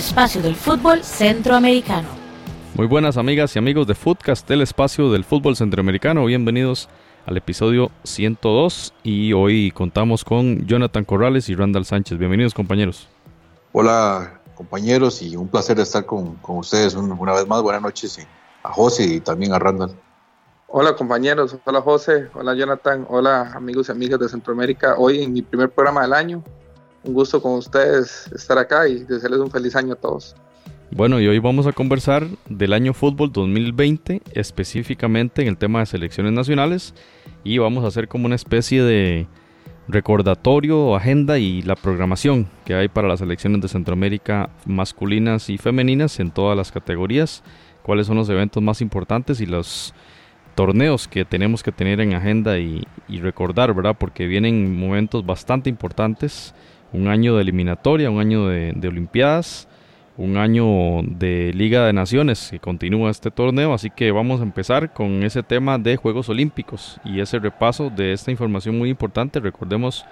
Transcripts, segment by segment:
espacio del fútbol centroamericano. Muy buenas amigas y amigos de Footcast, el espacio del fútbol centroamericano. Bienvenidos al episodio 102 y hoy contamos con Jonathan Corrales y Randall Sánchez. Bienvenidos compañeros. Hola compañeros y un placer estar con, ustedes una vez más. Buenas noches a José y también a Randall. Hola compañeros, hola José, hola Jonathan, hola amigos y amigas de Centroamérica. Hoy en mi primer programa del año, un gusto con ustedes estar acá y desearles un feliz año a todos. Bueno, y hoy vamos a conversar del año fútbol 2020, específicamente en el tema de selecciones nacionales, y vamos a hacer como una especie de recordatorio, agenda y la programación que hay para las selecciones de Centroamérica masculinas y femeninas en todas las categorías, cuáles son los eventos más importantes y los torneos que tenemos que tener en agenda y, recordar, ¿verdad? Porque vienen momentos bastante importantes, un año de eliminatoria, un año de, Olimpiadas un año de Liga de Naciones que continúa este torneo, así que vamos a empezar con ese tema de Juegos Olímpicos y ese repaso de esta información muy importante. Recordemos,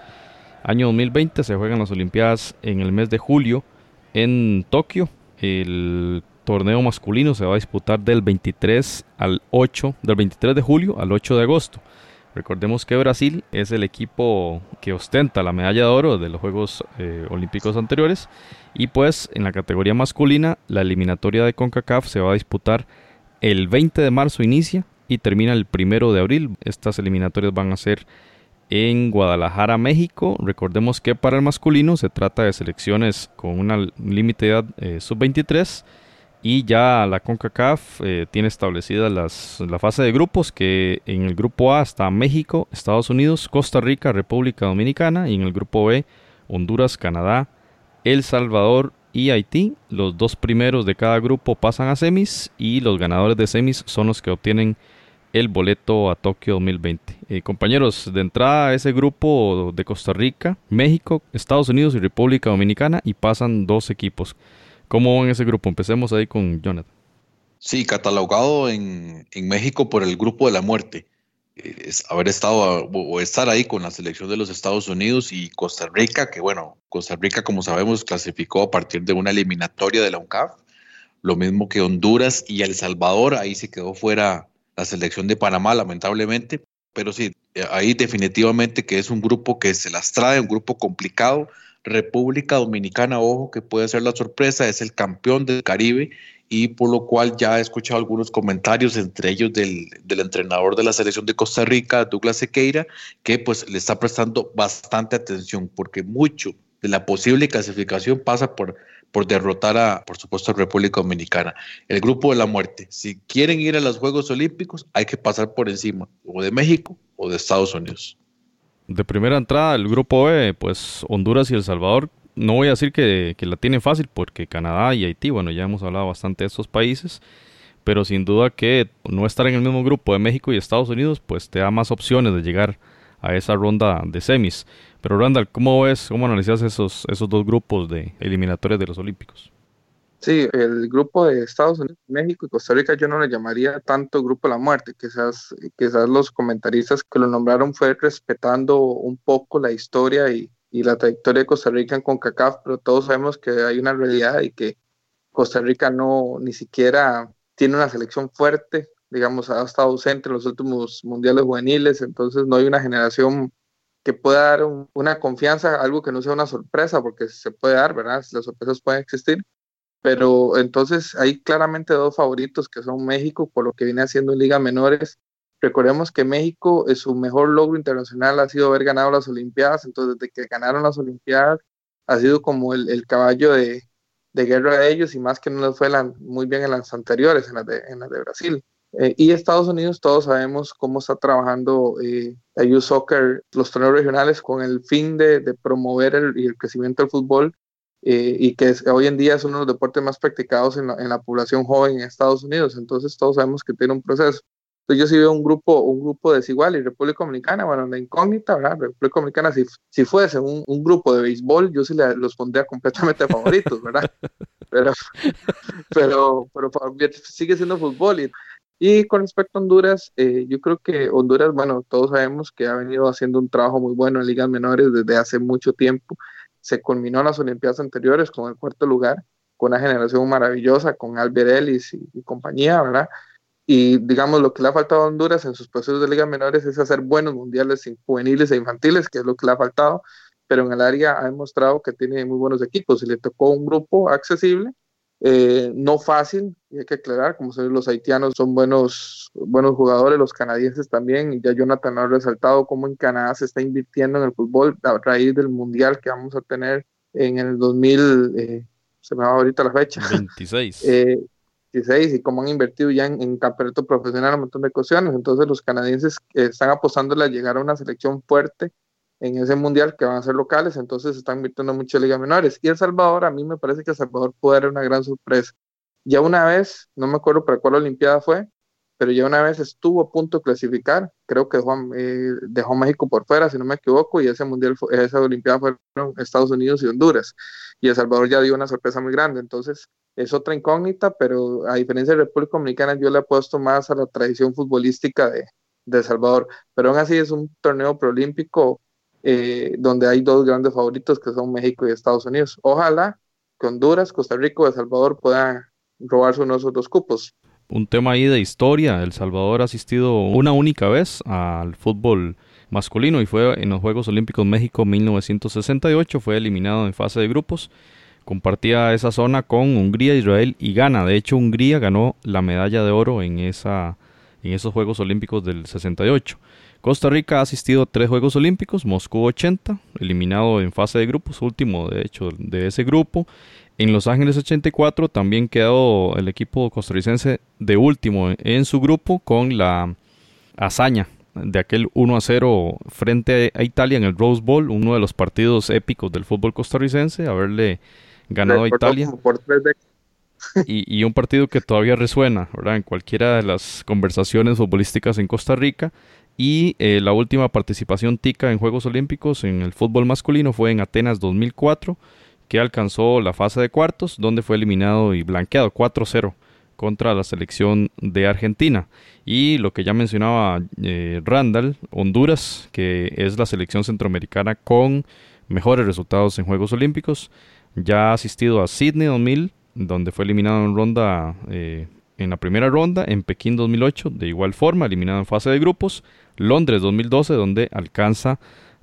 año 2020 se juegan las Olimpiadas en el mes de julio en Tokio. El torneo masculino se va a disputar del 23 al 8, del 23 de julio al 8 de agosto. Recordemos que Brasil es el equipo que ostenta la medalla de oro de los Juegos eh, Olímpicos anteriores y pues en la categoría masculina la eliminatoria de CONCACAF se va a disputar el 20 de marzo inicia y termina el 1 de abril. Estas eliminatorias van a ser en Guadalajara, México. Recordemos que para el masculino se trata de selecciones con una límite de edad eh, sub-23 y ya la CONCACAF eh, tiene establecida las, la fase de grupos que en el grupo A está México, Estados Unidos, Costa Rica, República Dominicana y en el grupo B Honduras, Canadá, El Salvador y Haití. Los dos primeros de cada grupo pasan a semis y los ganadores de semis son los que obtienen el boleto a Tokio 2020. Eh, compañeros, de entrada ese grupo de Costa Rica, México, Estados Unidos y República Dominicana y pasan dos equipos. ¿Cómo en ese grupo? Empecemos ahí con Jonathan. Sí, catalogado en, México por el grupo de la muerte. Es haber estado o estar ahí con la selección de los Estados Unidos y Costa Rica, que bueno, Costa Rica, como sabemos, clasificó a partir de una eliminatoria de la UNCAF. Lo mismo que Honduras y El Salvador, ahí se quedó fuera la selección de Panamá, lamentablemente. Pero sí, ahí definitivamente que es un grupo que se las trae, un grupo complicado República Dominicana, ojo, que puede ser la sorpresa, es el campeón del Caribe y por lo cual ya he escuchado algunos comentarios, entre ellos del, entrenador de la selección de Costa Rica, Douglas Sequeira, que pues le está prestando bastante atención porque mucho de la posible clasificación pasa por, por derrotar a, por supuesto, República Dominicana. El grupo de la muerte, si quieren ir a los Juegos Olímpicos, hay que pasar por encima o de México o de Estados Unidos. De primera entrada, el grupo B, pues Honduras y El Salvador, no voy a decir que, la tienen fácil, porque Canadá y Haití, bueno, ya hemos hablado bastante de estos países, pero sin duda que no estar en el mismo grupo de México y Estados Unidos, pues te da más opciones de llegar a esa ronda de semis. Pero Randall, ¿cómo ves, cómo analizas esos, esos dos grupos de eliminatorias de los Olímpicos? Sí, el grupo de Estados Unidos, México y Costa Rica yo no le llamaría tanto grupo de la muerte, quizás, quizás los comentaristas que lo nombraron fue respetando un poco la historia y, y la trayectoria de Costa Rica en CONCACAF, pero todos sabemos que hay una realidad y que Costa Rica no ni siquiera tiene una selección fuerte, digamos, ha estado ausente en los últimos mundiales juveniles, entonces no hay una generación que pueda dar una confianza, algo que no sea una sorpresa, porque se puede dar, ¿verdad? Las sorpresas pueden existir, pero entonces hay claramente dos favoritos que son México por lo que viene haciendo en ligas menores. Recordemos que México, es su mejor logro internacional ha sido haber ganado las Olimpiadas, entonces desde que ganaron las Olimpiadas ha sido como el, caballo de, guerra de ellos y más que no les fue muy bien en las anteriores, en las de, en de Brasil. Eh, y Estados Unidos, todos sabemos cómo está trabajando eh, la Youth Soccer, los torneos regionales, con el fin de, promover el, el, crecimiento del fútbol eh, y que hoy en día es uno de los deportes más practicados en la, población joven en Estados Unidos. Entonces todos sabemos que tiene un proceso. Entonces yo sí veo un grupo, un grupo desigual y República Dominicana, bueno, la incógnita, ¿verdad? República Dominicana, si, si fuese un, un grupo de béisbol, yo sí los pondría completamente favoritos, ¿verdad? Pero, pero, pero, sigue siendo fútbol. Y, y con respecto a Honduras, eh, yo creo que Honduras, bueno, todos sabemos que ha venido haciendo un trabajo muy bueno en ligas menores desde hace mucho tiempo se culminó en las Olimpiadas anteriores con el cuarto lugar con una generación maravillosa, con Albert Ellis y, compañía, ¿verdad? Y digamos, lo que le ha faltado a Honduras en sus procesos de ligas menores es hacer buenos mundiales juveniles e infantiles, que es lo que le ha faltado, pero en el área ha demostrado que tiene muy buenos equipos y le tocó un grupo accesible eh, no fácil, y hay que aclarar, como son los haitianos son buenos, buenos jugadores, los canadienses también, y ya Jonathan ha resaltado cómo en Canadá se está invirtiendo en el fútbol a raíz del mundial que vamos a tener en el 2000, eh, se me va ahorita la fecha. 26. 16 y cómo han invertido ya en, campeonato profesional un montón de cuestiones. Entonces los canadienses están apostándole a llegar a una selección fuerte en ese mundial que van a ser locales, entonces están invirtiendo mucho en ligas menores. Y El Salvador, a mí me parece que El Salvador puede dar una gran sorpresa. Ya una vez, no me acuerdo para cuál Olimpiada fue, pero ya una vez estuvo a punto de clasificar, creo que dejó, eh, dejó México por fuera, si no me equivoco, y ese mundial, esa Olimpiada fueron Estados Unidos y Honduras. Y El Salvador ya dio una sorpresa muy grande, entonces es otra incógnita, pero a diferencia de República Dominicana, yo le apuesto más a la tradición futbolística de, de El Salvador, pero aún así es un torneo preolímpico eh, donde hay dos grandes favoritos que son México y Estados Unidos. Ojalá que Honduras, Costa Rica y El Salvador puedan robarse uno de esos dos cupos. Un tema ahí de historia, El Salvador ha asistido una única vez al fútbol masculino y fue en los Juegos Olímpicos México 1968, fue eliminado en fase de grupos. Compartía esa zona con Hungría, Israel y Ghana. De hecho, Hungría ganó la medalla de oro en, esa, en esos Juegos Olímpicos del 68. Costa Rica ha asistido a tres Juegos Olímpicos, Moscú 80, eliminado en fase de grupos, último de hecho de ese grupo. En Los Ángeles 84 también quedó el equipo costarricense de último en su grupo con la hazaña de aquel 1 a 0 frente a Italia en el Rose Bowl, uno de los partidos épicos del fútbol costarricense, haberle ganado a Italia. Y, y, un partido que todavía resuena ¿verdad? en cualquiera de las conversaciones futbolísticas en Costa Rica y eh, la última participación tica en Juegos Olímpicos en el fútbol masculino fue en Atenas 2004, que alcanzó la fase de cuartos, donde fue eliminado y blanqueado 4-0 contra la selección de Argentina. Y lo que ya mencionaba eh, Randall, Honduras, que es la selección centroamericana con mejores resultados en Juegos Olímpicos, ya ha asistido a Sydney 2000, donde fue eliminado en ronda eh, en la primera ronda, en Pekín 2008, de igual forma, eliminado en fase de grupos, Londres 2012, donde alcanza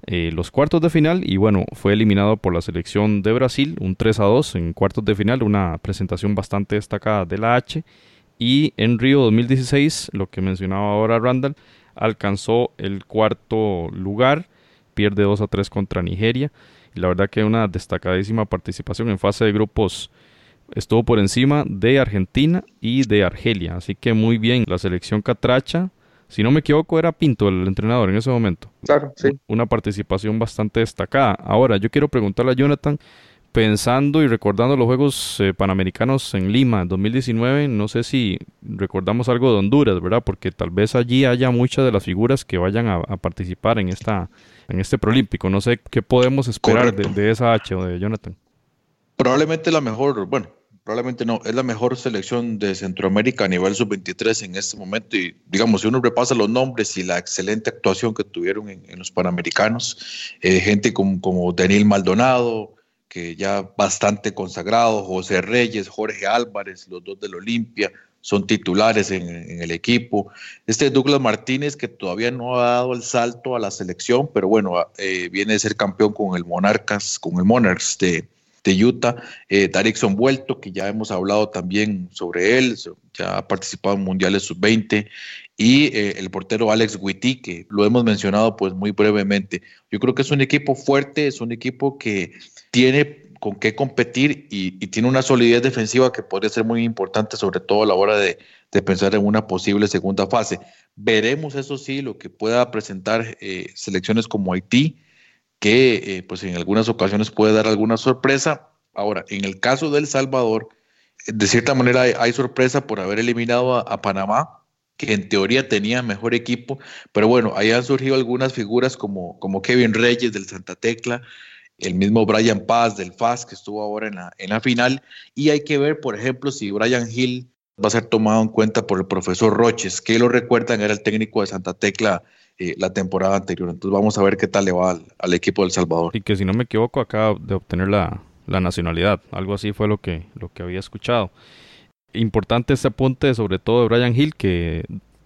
eh, los cuartos de final y bueno, fue eliminado por la selección de Brasil, un 3 a 2 en cuartos de final, una presentación bastante destacada de la H. Y en Río 2016, lo que mencionaba ahora Randall, alcanzó el cuarto lugar, pierde 2 a 3 contra Nigeria. Y la verdad que una destacadísima participación en fase de grupos estuvo por encima de Argentina y de Argelia. Así que muy bien, la selección catracha, si no me equivoco, era Pinto el entrenador en ese momento. Claro, sí. Una participación bastante destacada. Ahora, yo quiero preguntarle a Jonathan, pensando y recordando los Juegos eh, Panamericanos en Lima en 2019, no sé si recordamos algo de Honduras, ¿verdad? Porque tal vez allí haya muchas de las figuras que vayan a, participar en esta en este Prolímpico. No sé qué podemos esperar de, de, esa H o de Jonathan. Probablemente la mejor, bueno, probablemente no, es la mejor selección de Centroamérica a nivel sub-23 en este momento. Y digamos, si uno repasa los nombres y la excelente actuación que tuvieron en, los Panamericanos, eh, gente como, como Daniel Maldonado, que ya bastante consagrado, José Reyes, Jorge Álvarez, los dos del Olimpia, son titulares en, el equipo. Este Douglas Martínez, que todavía no ha dado el salto a la selección, pero bueno, eh, viene de ser campeón con el Monarcas, con el Monarchs de, de Utah, eh, Darikson Vuelto, que ya hemos hablado también sobre él, ya ha participado en mundiales sub-20, y eh, el portero Alex Witty, que lo hemos mencionado pues muy brevemente. Yo creo que es un equipo fuerte, es un equipo que tiene con qué competir y, tiene una solidez defensiva que podría ser muy importante, sobre todo a la hora de, pensar en una posible segunda fase. Veremos, eso sí, lo que pueda presentar eh, selecciones como Haití, que eh, pues en algunas ocasiones puede dar alguna sorpresa. Ahora, en el caso de El Salvador, de cierta manera hay, sorpresa por haber eliminado a, Panamá, que en teoría tenía mejor equipo, pero bueno, ahí han surgido algunas figuras como, como Kevin Reyes del Santa Tecla, el mismo Brian Paz del FAS que estuvo ahora en la, en la final, y hay que ver, por ejemplo, si Brian Hill va a ser tomado en cuenta por el profesor Roches, que lo recuerdan, era el técnico de Santa Tecla eh, la temporada anterior. Entonces vamos a ver qué tal le va al, equipo del Salvador. Y que si no me equivoco acaba de obtener la, la nacionalidad. Algo así fue lo que, lo que había escuchado. Importante este apunte, sobre todo de Brian Hill, que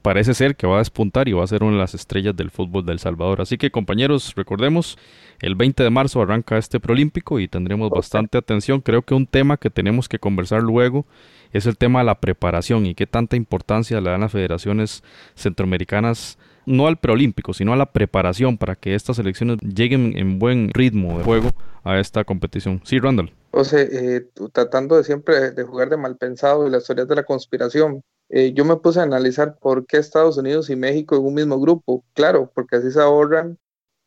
parece ser que va a despuntar y va a ser una de las estrellas del fútbol del Salvador. Así que compañeros, recordemos, el 20 de marzo arranca este preolímpico y tendremos bastante atención. Creo que un tema que tenemos que conversar luego es el tema de la preparación y qué tanta importancia le dan las federaciones centroamericanas no al preolímpico, sino a la preparación para que estas selecciones lleguen en buen ritmo de juego a esta competición. Sí, Randall. O sea, eh, tratando de siempre de jugar de mal pensado y las teorías de la conspiración, eh, yo me puse a analizar por qué Estados Unidos y México en un mismo grupo. Claro, porque así se ahorran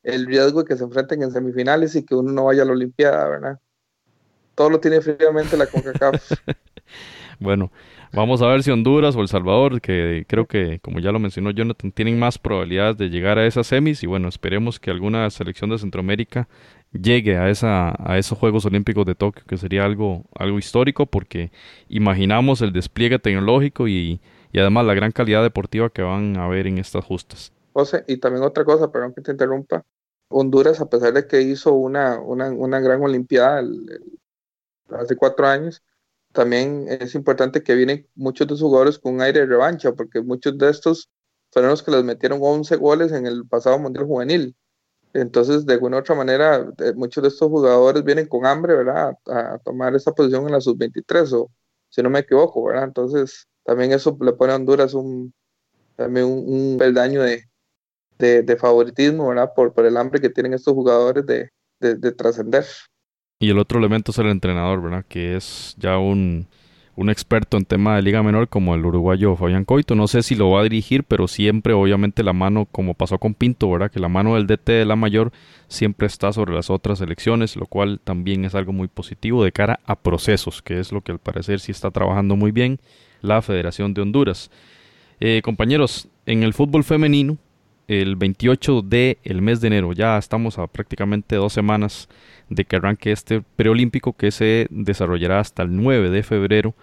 el riesgo de que se enfrenten en semifinales y que uno no vaya a la Olimpiada, ¿verdad? Todo lo tiene fríamente la CONCACAF. bueno, vamos a ver si Honduras o El Salvador, que creo que, como ya lo mencionó Jonathan, tienen más probabilidades de llegar a esas semis y bueno, esperemos que alguna selección de Centroamérica llegue a, esa, esos Juegos Olímpicos de Tokio, que sería algo, histórico porque imaginamos el despliegue tecnológico y, y además la gran calidad deportiva que van a ver en estas justas. José, y también otra cosa, perdón que te interrumpa, Honduras, a pesar de que hizo una, una, una gran Olimpiada hace cuatro años, también es importante que vienen muchos de sus jugadores con un aire de revancha, porque muchos de estos fueron los que les metieron 11 goles en el pasado Mundial Juvenil. Entonces, de alguna u otra manera, eh, muchos de estos jugadores vienen con hambre, ¿verdad? A, tomar esa posición en la sub-23, o si no me equivoco, ¿verdad? Entonces, también eso le pone a Honduras un, también un, peldaño de, de, favoritismo, ¿verdad? Por, por el hambre que tienen estos jugadores de, de trascender. Y el otro elemento es el entrenador, ¿verdad? Que es ya un, un experto en tema de liga menor como el uruguayo Fabián Coito. No sé si lo va a dirigir, pero siempre obviamente la mano, como pasó con Pinto, ¿verdad? Que la mano del DT de la mayor siempre está sobre las otras elecciones, lo cual también es algo muy positivo de cara a procesos, que es lo que al parecer sí está trabajando muy bien la Federación de Honduras. Eh, compañeros, en el fútbol femenino, el 28 de el mes de enero, ya estamos a prácticamente dos semanas de que arranque este preolímpico que se desarrollará hasta el 9 de febrero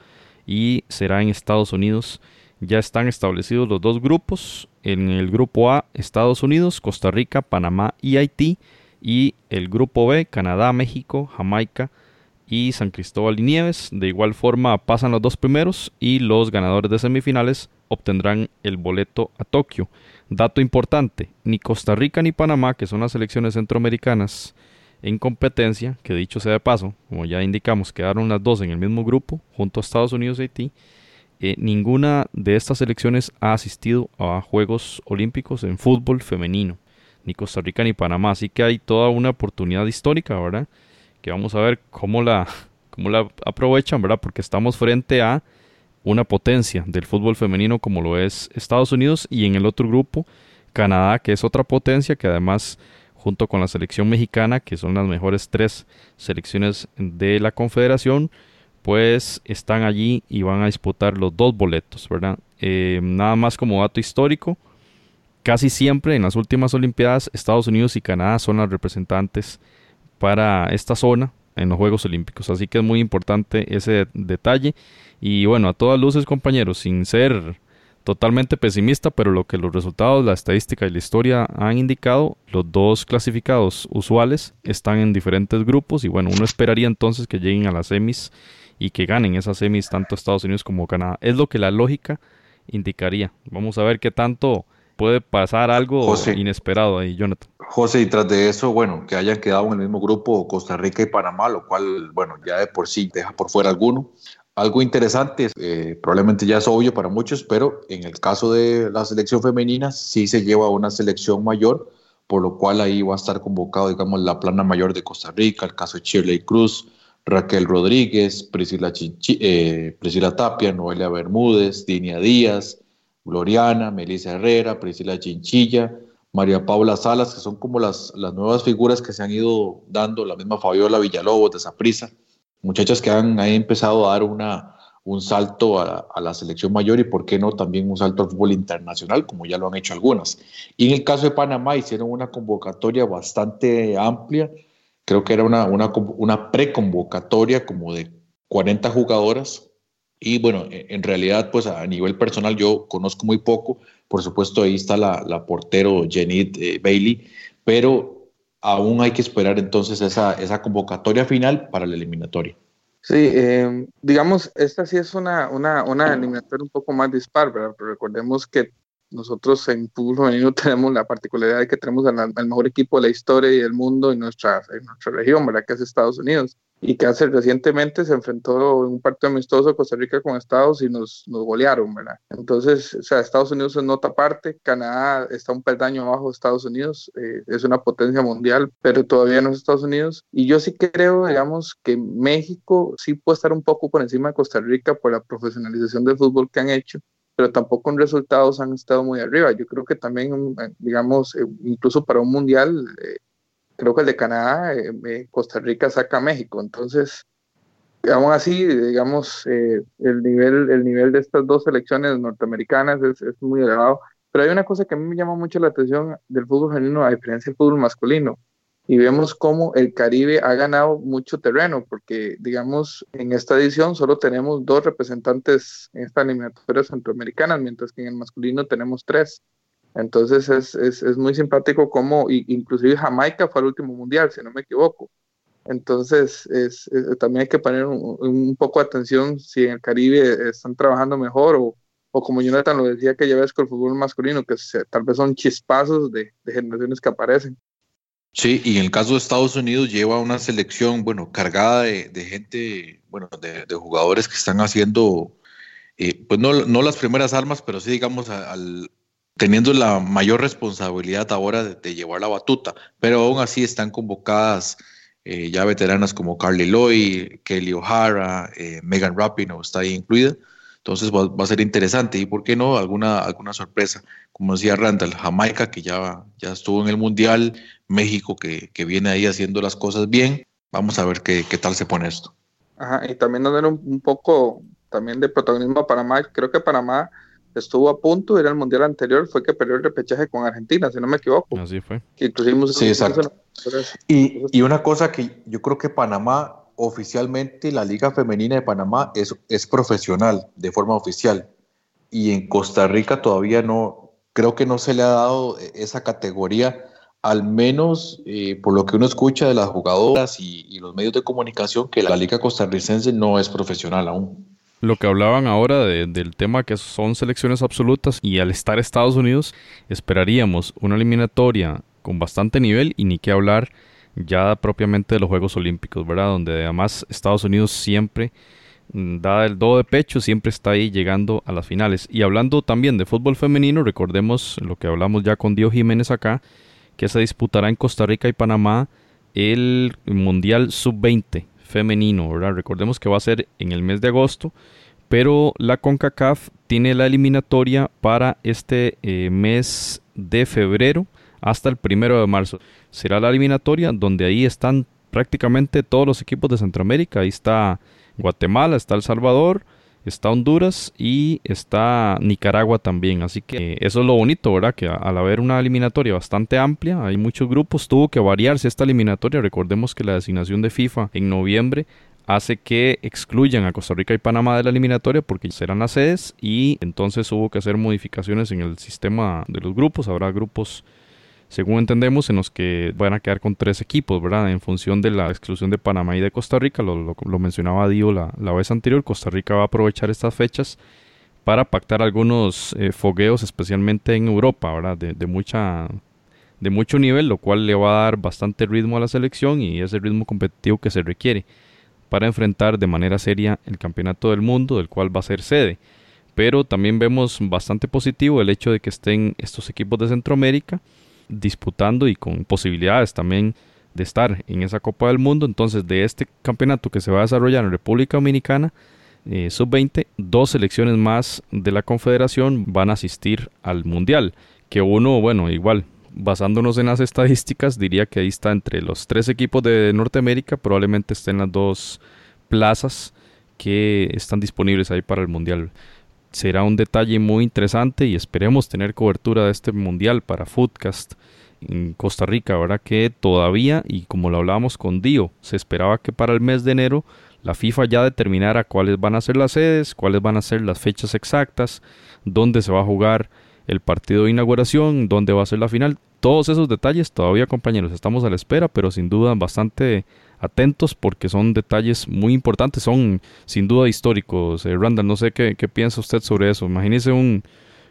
y será en Estados Unidos. Ya están establecidos los dos grupos. En el grupo A, Estados Unidos, Costa Rica, Panamá y Haití. Y el grupo B, Canadá, México, Jamaica y San Cristóbal y Nieves. De igual forma pasan los dos primeros y los ganadores de semifinales obtendrán el boleto a Tokio. Dato importante, ni Costa Rica ni Panamá, que son las selecciones centroamericanas, en competencia, que dicho sea de paso, como ya indicamos, quedaron las dos en el mismo grupo, junto a Estados Unidos y Haití, eh, ninguna de estas selecciones ha asistido a Juegos Olímpicos en fútbol femenino, ni Costa Rica ni Panamá, así que hay toda una oportunidad histórica, ¿verdad? Que vamos a ver cómo la, cómo la aprovechan, ¿verdad? Porque estamos frente a una potencia del fútbol femenino como lo es Estados Unidos y en el otro grupo Canadá, que es otra potencia que además junto con la selección mexicana, que son las mejores tres selecciones de la Confederación, pues están allí y van a disputar los dos boletos, ¿verdad? Eh, nada más como dato histórico, casi siempre en las últimas Olimpiadas Estados Unidos y Canadá son las representantes para esta zona en los Juegos Olímpicos, así que es muy importante ese detalle y bueno, a todas luces compañeros, sin ser totalmente pesimista, pero lo que los resultados, la estadística y la historia han indicado, los dos clasificados usuales están en diferentes grupos y bueno, uno esperaría entonces que lleguen a las semis y que ganen esas semis tanto Estados Unidos como Canadá. Es lo que la lógica indicaría. Vamos a ver qué tanto puede pasar algo inesperado ahí, Jonathan. José, y tras de eso, bueno, que hayan quedado en el mismo grupo Costa Rica y Panamá, lo cual, bueno, ya de por sí deja por fuera alguno. Algo interesante, eh, probablemente ya es obvio para muchos, pero en el caso de la selección femenina sí se lleva una selección mayor, por lo cual ahí va a estar convocado, digamos, la plana mayor de Costa Rica, el caso de Shirley Cruz, Raquel Rodríguez, Priscila, eh, Priscila Tapia, Noelia Bermúdez, Dinia Díaz, Gloriana, Melissa Herrera, Priscila Chinchilla, María Paula Salas, que son como las, las nuevas figuras que se han ido dando, la misma Fabiola Villalobos de Saprissa muchachas que han, empezado a dar una, un salto a, la selección mayor y, por qué no, también un salto al fútbol internacional, como ya lo han hecho algunas. Y en el caso de Panamá hicieron una convocatoria bastante amplia, creo que era una, una, una preconvocatoria como de 40 jugadoras. Y bueno, e, en realidad, pues a nivel personal yo conozco muy poco. Por supuesto, ahí está la, la portero Jenny eh, Bailey, pero aún hay que esperar entonces esa, esa convocatoria final para la eliminatoria. Sí, eh, digamos, esta sí es una, una, una eliminatoria un poco más dispar, ¿verdad? Pero recordemos que nosotros en fútbol femenino tenemos la particularidad de que tenemos al, mejor equipo de la historia y del mundo en nuestra, en nuestra región, ¿verdad? Que es Estados Unidos. Y hace recientemente se enfrentó en un partido amistoso Costa Rica con Estados y nos, nos golearon, ¿verdad? Entonces, o sea, Estados Unidos es nota aparte, Canadá está un peldaño abajo de Estados Unidos, eh, es una potencia mundial, pero todavía no es Estados Unidos. Y yo sí creo, digamos, que México sí puede estar un poco por encima de Costa Rica por la profesionalización del fútbol que han hecho pero tampoco en resultados han estado muy arriba. Yo creo que también, eh, digamos, eh, incluso para un mundial, eh, creo que el de Canadá, Costa Rica saca a México. Entonces, aún así, digamos, el, nivel, el nivel de estas dos selecciones norteamericanas es, es, muy elevado. Pero hay una cosa que a mí me llama mucho la atención del fútbol femenino, a diferencia del fútbol masculino y vemos cómo el Caribe ha ganado mucho terreno, porque digamos, en esta edición solo tenemos dos representantes en esta eliminatoria centroamericana, mientras que en el masculino tenemos tres. Entonces es, es, es muy simpático cómo, inclusive Jamaica fue al último mundial, si no me equivoco. Entonces es, también hay que poner un, poco de atención si en el Caribe están trabajando mejor o, o como Jonathan lo decía que ya ves con el fútbol masculino, que tal vez son chispazos de, de generaciones que aparecen. Sí, y en el caso de Estados Unidos lleva una selección, bueno, cargada de, gente, bueno, de, jugadores que están haciendo, eh, pues no, no, las primeras armas, pero sí, digamos, al, teniendo la mayor responsabilidad ahora de, llevar la batuta, pero aún así están convocadas eh, ya veteranas como Carly Lloyd, Kelly O'Hara, eh, Megan Rapinoe está ahí incluida. Entonces va, a ser interesante y, ¿por qué no? Alguna, alguna sorpresa. Como decía Randall, Jamaica, que ya, ya estuvo en el Mundial, México, que, que viene ahí haciendo las cosas bien. Vamos a ver qué, qué tal se pone esto. Ajá, y también dar un, un, poco también de protagonismo a Panamá. Creo que Panamá estuvo a punto, era el mundial anterior, fue que perdió el repechaje con Argentina, si no me equivoco. Así fue. Que sí, exacto. Y, y, una cosa que yo creo que Panamá oficialmente la Liga Femenina de Panamá es, es profesional, de forma oficial. Y en Costa Rica todavía no, creo que no se le ha dado esa categoría, al menos eh, por lo que uno escucha de las jugadoras y, los medios de comunicación, que la Liga Costarricense no es profesional aún. Lo que hablaban ahora del tema que son selecciones absolutas y al estar Estados Unidos esperaríamos una eliminatoria con bastante nivel y ni qué hablar ya propiamente de los Juegos Olímpicos, ¿verdad? Donde además Estados Unidos siempre mm, da el do de pecho, siempre está ahí llegando a las finales. Y hablando también de fútbol femenino, recordemos lo que hablamos ya con Dio Jiménez acá, que se disputará en Costa Rica y Panamá el Mundial Sub-20 femenino, ¿verdad? Recordemos que va a ser en el mes de agosto, pero la CONCACAF tiene la eliminatoria para este eh, mes de febrero hasta el primero de marzo. Será la eliminatoria donde ahí están prácticamente todos los equipos de Centroamérica. Ahí está Guatemala, está El Salvador, está Honduras y está Nicaragua también. Así que eso es lo bonito, ¿verdad? Que al haber una eliminatoria bastante amplia, hay muchos grupos, tuvo que variarse esta eliminatoria. Recordemos que la designación de FIFA en noviembre hace que excluyan a Costa Rica y Panamá de la eliminatoria porque serán las sedes y entonces hubo que hacer modificaciones en el sistema de los grupos. Habrá grupos según entendemos, en los que van a quedar con tres equipos, ¿verdad? En función de la exclusión de Panamá y de Costa Rica, lo, mencionaba Dio la, vez anterior, Costa Rica va a aprovechar estas fechas para pactar algunos eh, fogueos, especialmente en Europa, ¿verdad? De, mucha, de mucho nivel, lo cual le va a dar bastante ritmo a la selección y ese ritmo competitivo que se requiere para enfrentar de manera seria el campeonato del mundo, del cual va a ser sede. Pero también vemos bastante positivo el hecho de que estén estos equipos de Centroamérica disputando y con posibilidades también de estar en esa Copa del Mundo. Entonces, de este campeonato que se va a desarrollar en República Dominicana, eh, sub-20, dos selecciones más de la Confederación van a asistir al Mundial. Que uno, bueno, igual, basándonos en las estadísticas, diría que ahí está entre los tres equipos de Norteamérica, probablemente estén las dos plazas que están disponibles ahí para el Mundial será un detalle muy interesante y esperemos tener cobertura de este mundial para Foodcast en Costa Rica, ¿verdad? Que todavía, y como lo hablábamos con Dio, se esperaba que para el mes de enero la FIFA ya determinara cuáles van a ser las sedes, cuáles van a ser las fechas exactas, dónde se va a jugar el partido de inauguración, dónde va a ser la final. Todos esos detalles todavía, compañeros, estamos a la espera, pero sin duda bastante atentos porque son detalles muy importantes, son sin duda históricos. Eh, Randall, no sé qué, piensa usted sobre eso. Imagínese un,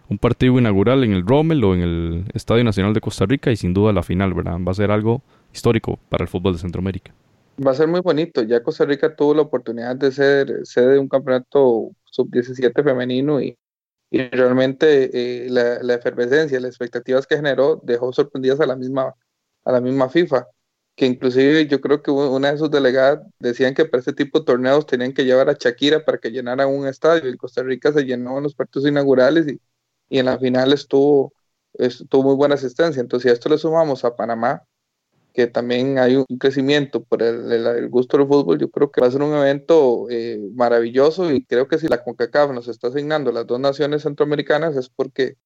un partido inaugural en el Rommel o en el Estadio Nacional de Costa Rica y sin duda la final, ¿verdad? Va a ser algo histórico para el fútbol de Centroamérica. Va a ser muy bonito. Ya Costa Rica tuvo la oportunidad de ser sede de un campeonato sub-17 femenino y, y realmente eh, la, la, efervescencia, las expectativas que generó dejó sorprendidas a la misma, a la misma FIFA, que inclusive yo creo que una de sus delegadas decían que para este tipo de torneos tenían que llevar a Shakira para que llenaran un estadio y Costa Rica se llenó en los partidos inaugurales y, y en la final estuvo, estuvo muy buena asistencia. Entonces, si a esto le sumamos a Panamá, que también hay un crecimiento por el, gusto del fútbol, yo creo que va a ser un evento eh, maravilloso y creo que si la CONCACAF nos está asignando las dos naciones centroamericanas es porque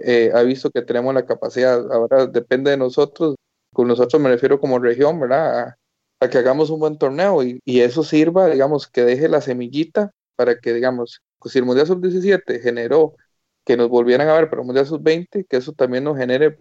eh, ha visto que tenemos la capacidad. Ahora depende de nosotros, con nosotros me refiero como región, ¿verdad? A, que hagamos un buen torneo y, y, eso sirva, digamos, que deje la semillita para que, digamos, pues si el Mundial Sub-17 generó que nos volvieran a ver para el Mundial Sub-20, que eso también nos genere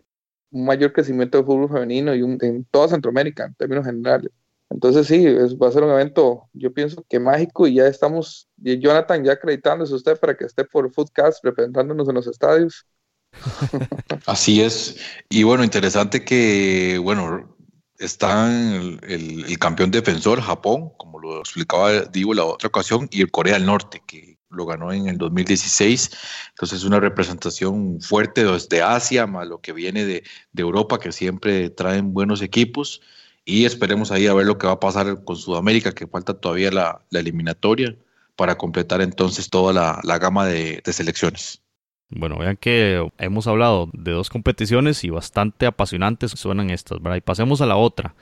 un mayor crecimiento del fútbol femenino y en toda Centroamérica en términos generales. Entonces sí, va a ser un evento, yo pienso que mágico y ya estamos, y Jonathan ya acreditándose usted para que esté por Foodcast representándonos en los estadios. Así es. Y bueno, interesante que, bueno, está el, el, campeón defensor, Japón, como lo explicaba Divo la otra ocasión, y el Corea del Norte, que lo ganó en el 2016. Entonces, una representación fuerte desde Asia, más lo que viene de, Europa, que siempre traen buenos equipos. Y esperemos ahí a ver lo que va a pasar con Sudamérica, que falta todavía la, eliminatoria para completar entonces toda la, gama de, de selecciones. Bueno, vean que hemos hablado de dos competiciones y bastante apasionantes suenan estas, ¿verdad? Y pasemos a la otra.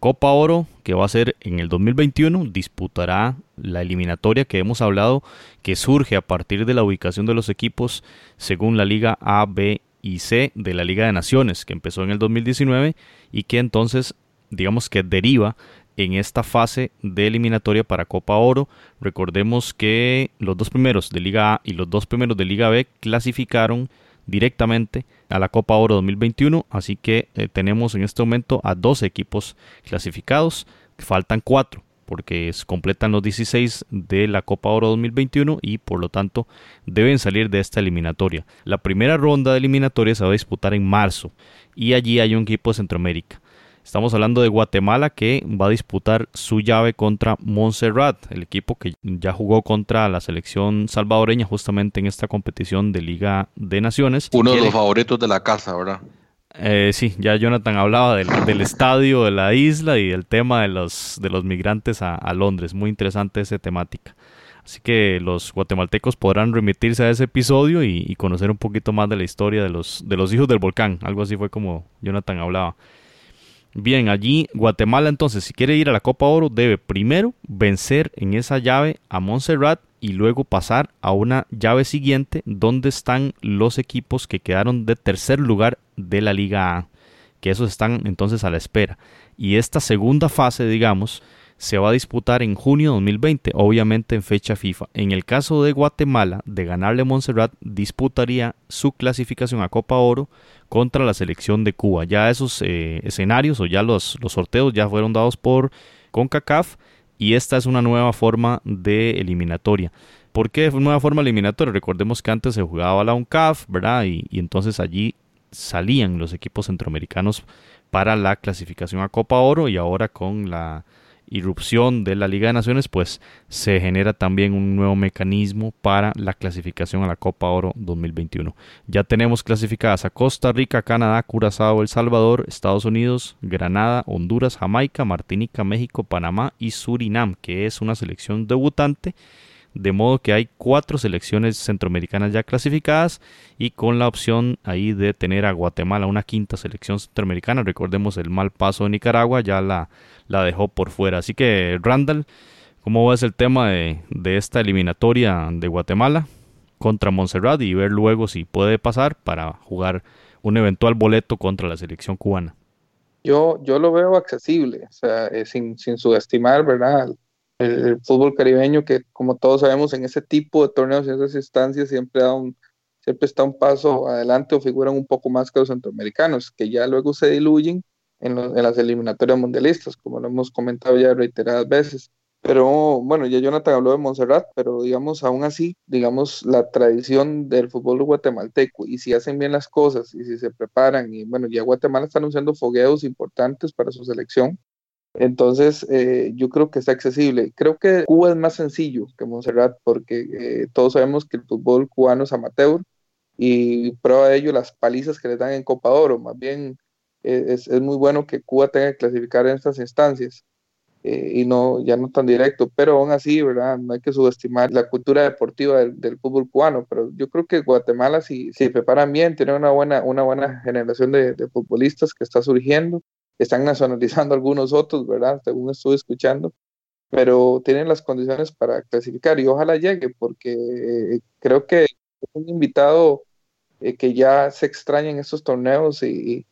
Copa Oro, que va a ser en el 2021, disputará la eliminatoria que hemos hablado, que surge a partir de la ubicación de los equipos según la Liga A, B y C de la Liga de Naciones, que empezó en el 2019 y que entonces, digamos que deriva en esta fase de eliminatoria para Copa Oro. Recordemos que los dos primeros de Liga A y los dos primeros de Liga B clasificaron directamente a la Copa Oro 2021. Así que eh, tenemos en este momento a dos equipos clasificados. Faltan cuatro porque completan los 16 de la Copa Oro 2021 y por lo tanto deben salir de esta eliminatoria. La primera ronda de eliminatoria se va a disputar en marzo y allí hay un equipo de Centroamérica. Estamos hablando de Guatemala que va a disputar su llave contra Montserrat, el equipo que ya jugó contra la selección salvadoreña justamente en esta competición de Liga de Naciones. Uno de los favoritos de la casa, ¿verdad? Eh, sí, ya Jonathan hablaba del, estadio de la isla y del tema de los, de los migrantes a, Londres. Muy interesante esa temática. Así que los guatemaltecos podrán remitirse a ese episodio y, y, conocer un poquito más de la historia de los, de los hijos del volcán. Algo así fue como Jonathan hablaba. Bien, allí Guatemala entonces, si quiere ir a la Copa Oro, debe primero vencer en esa llave a Montserrat y luego pasar a una llave siguiente donde están los equipos que quedaron de tercer lugar de la Liga A, que esos están entonces a la espera. Y esta segunda fase, digamos, se va a disputar en junio de 2020, obviamente en fecha FIFA. En el caso de Guatemala, de ganarle Montserrat, disputaría su clasificación a Copa Oro contra la selección de Cuba. Ya esos eh, escenarios o ya los, los sorteos ya fueron dados por CONCACAF y esta es una nueva forma de eliminatoria. ¿Por qué nueva forma eliminatoria? Recordemos que antes se jugaba la UNCAF, ¿verdad? y entonces allí salían los equipos centroamericanos para la clasificación a Copa Oro y ahora con la irrupción de la Liga de Naciones, pues se genera también un nuevo mecanismo para la clasificación a la Copa Oro 2021. Ya tenemos clasificadas a Costa Rica, Canadá, Curazao, El Salvador, Estados Unidos, Granada, Honduras, Jamaica, Martinica, México, Panamá y Surinam, que es una selección debutante de modo que hay cuatro selecciones centroamericanas ya clasificadas y con la opción ahí de tener a Guatemala una quinta selección centroamericana. Recordemos el mal paso de Nicaragua, ya la, la dejó por fuera. Así que Randall, ¿cómo ves el tema de, de esta eliminatoria de Guatemala contra Montserrat y ver luego si puede pasar para jugar un eventual boleto contra la selección cubana? Yo, yo lo veo accesible, o sea, eh, sin, sin subestimar, ¿verdad? El, fútbol caribeño que como todos sabemos en ese tipo de torneos y esas instancias siempre da un, siempre está un paso adelante o figuran un poco más que los centroamericanos, que ya luego se diluyen en, en las eliminatorias mundialistas, como lo hemos comentado ya reiteradas veces. Pero bueno, ya Jonathan habló de Montserrat, pero digamos, aún así, digamos, la tradición del fútbol guatemalteco, y si hacen bien las cosas, y si se preparan, y bueno, ya Guatemala está anunciando fogueos importantes para su selección, entonces eh, yo creo que está accesible. Creo que Cuba es más sencillo que Montserrat, porque eh, todos sabemos que el fútbol cubano es amateur, y prueba de ello las palizas que le dan en Copa Oro, más bien eh, es, muy bueno que Cuba tenga que clasificar en estas instancias. Y no, ya no tan directo, pero aún así, ¿verdad? No hay que subestimar la cultura deportiva del, fútbol cubano, pero yo creo que Guatemala, si, si preparan bien, tiene una buena, una buena generación de, futbolistas que está surgiendo, están nacionalizando algunos otros, ¿verdad? Según estuve escuchando, pero tienen las condiciones para clasificar y ojalá llegue, porque eh, creo que es un invitado eh, que ya se extraña en estos torneos y,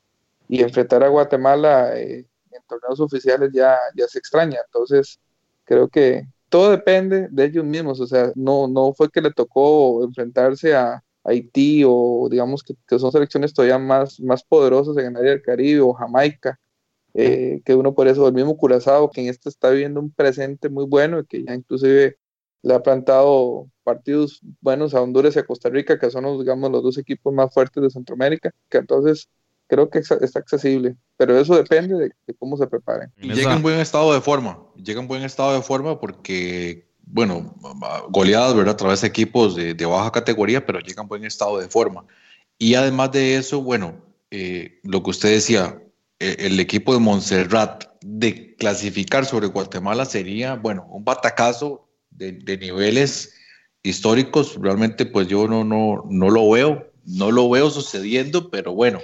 y enfrentar a Guatemala en torneos oficiales ya, ya se extraña. Entonces, creo que todo depende de ellos mismos. O sea, no, no fue que le tocó enfrentarse a Haití o digamos que, son selecciones todavía más, más poderosas en el área del Caribe o Jamaica. Eh, que uno por eso, el mismo Curazao, que en este está viviendo un presente muy bueno y que ya inclusive le ha plantado partidos buenos a Honduras y a Costa Rica, que son los, digamos, los dos equipos más fuertes de Centroamérica, que entonces creo que está accesible, pero eso depende de, cómo se preparen. Y llega en buen estado de forma, llega en buen estado de forma porque, bueno, goleadas, ¿verdad? A través de equipos de, baja categoría, pero llega en buen estado de forma. Y además de eso, bueno, eh, lo que usted decía, el equipo de Montserrat de clasificar sobre Guatemala sería, bueno, un batacazo de, de niveles históricos. Realmente, pues yo no, no, no lo veo, no lo veo sucediendo, pero bueno,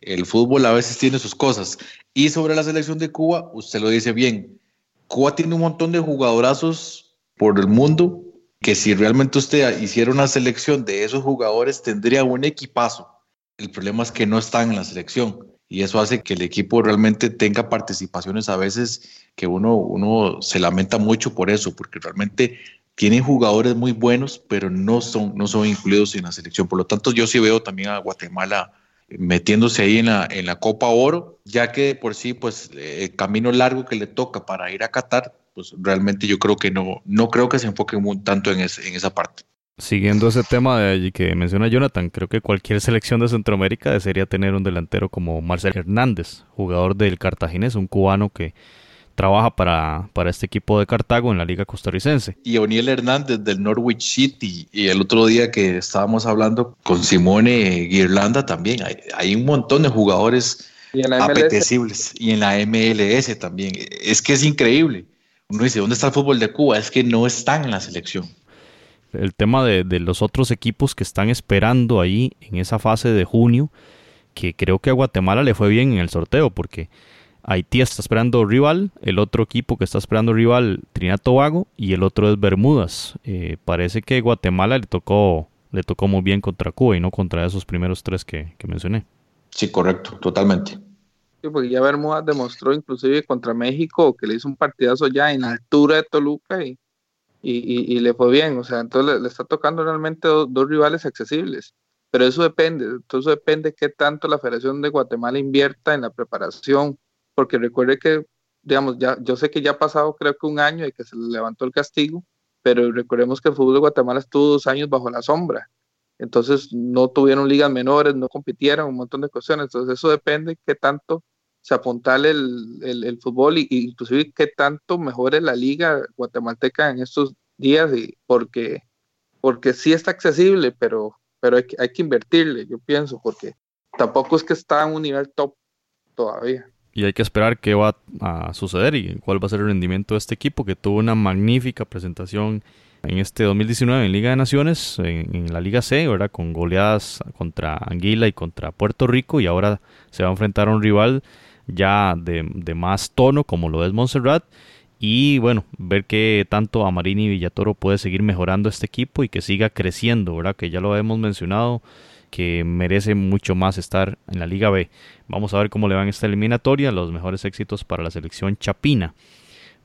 el fútbol a veces tiene sus cosas. Y sobre la selección de Cuba, usted lo dice bien, Cuba tiene un montón de jugadorazos por el mundo que si realmente usted hiciera una selección de esos jugadores tendría un equipazo. El problema es que no están en la selección y eso hace que el equipo realmente tenga participaciones a veces que uno, uno se lamenta mucho por eso, porque realmente tienen jugadores muy buenos, pero no son, no son incluidos en la selección. Por lo tanto, yo sí veo también a Guatemala metiéndose ahí en la, en la Copa Oro, ya que por sí, pues el camino largo que le toca para ir a Qatar, pues realmente yo creo que no, no creo que se enfoque tanto en, en esa parte. Siguiendo ese tema de que menciona Jonathan, creo que cualquier selección de Centroamérica desearía tener un delantero como Marcel Hernández, jugador del Cartaginés, un cubano que trabaja para, para este equipo de Cartago en la Liga Costarricense. Y O'Neill Hernández del Norwich City. Y el otro día que estábamos hablando con Simone Guirlanda también. Hay, un montón de jugadores apetecibles. Y en la MLS también. Es que es increíble. Uno dice, ¿dónde está el fútbol de Cuba? Es que no están en la selección. El tema de, de los otros equipos que están esperando ahí en esa fase de junio, que creo que a Guatemala le fue bien en el sorteo, porque Haití está esperando rival, el otro equipo que está esperando rival Trinidad Tobago y el otro es Bermudas. Eh, parece que Guatemala le tocó, le tocó muy bien contra Cuba y no contra esos primeros tres que, mencioné. Sí, correcto, totalmente. Sí, porque ya Bermudas demostró inclusive contra México que le hizo un partidazo ya en la altura de Toluca y, y, le fue bien. O sea, entonces le, está tocando realmente dos rivales accesibles pero eso depende, entonces depende qué tanto la Federación de Guatemala invierta en la preparación, porque recuerde que, digamos, ya, yo sé que ya ha pasado creo que un año de que se levantó el castigo, pero recordemos que el fútbol de Guatemala estuvo dos años bajo la sombra, entonces no tuvieron ligas menores, no compitieron, un montón de cuestiones, entonces eso depende qué tanto se apuntale el, el, fútbol y, inclusive qué tanto mejore la liga guatemalteca en estos días, y porque, porque sí está accesible, pero, pero hay, hay que invertirle, yo pienso, porque tampoco es que está en un nivel top todavía y hay que esperar qué va a suceder y cuál va a ser el rendimiento de este equipo que tuvo una magnífica presentación en este 2019 en Liga de Naciones, en, la Liga C, ¿verdad? con goleadas contra Anguila y contra Puerto Rico y ahora se va a enfrentar a un rival ya de, más tono como lo es Montserrat y bueno, ver que tanto Amarini y Villatoro puede seguir mejorando este equipo y que siga creciendo, ¿verdad? que ya lo hemos mencionado que merece mucho más estar en la Liga B. Vamos a ver cómo le va en esta eliminatoria, los mejores éxitos para la selección chapina.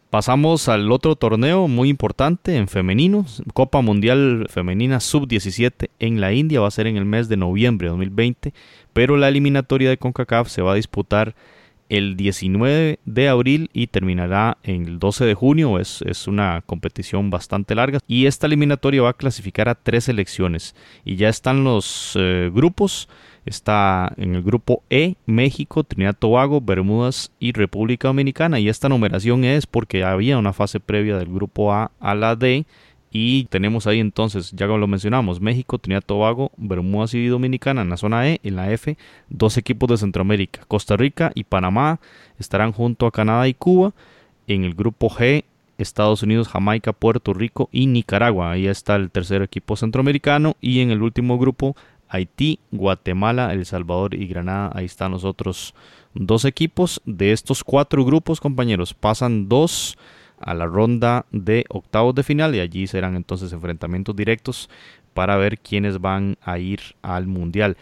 Pasamos al otro torneo muy importante en femenino, Copa Mundial Femenina Sub-17 en la India, va a ser en el mes de noviembre de 2020, pero la eliminatoria de CONCACAF se va a disputar el 19 de abril y terminará en el 12 de junio. Es, es, una competición bastante larga. Y esta eliminatoria va a clasificar a tres selecciones. Y ya están los eh, grupos. Está en el grupo E, México, Trinidad Tobago, Bermudas y República Dominicana. Y esta numeración es porque había una fase previa del grupo A a la D y tenemos ahí entonces, ya lo mencionamos, México, Trinidad Tobago, Bermudas y Dominicana en la zona E, en la F, dos equipos de Centroamérica, Costa Rica y Panamá estarán junto a Canadá y Cuba. En el grupo G, Estados Unidos, Jamaica, Puerto Rico y Nicaragua. Ahí está el tercer equipo centroamericano. Y en el último grupo, Haití, Guatemala, El Salvador y Granada. Ahí están los otros dos equipos. De estos cuatro grupos, compañeros, pasan dos a la ronda de octavos de final y allí serán entonces enfrentamientos directos para ver quiénes van a ir al mundial.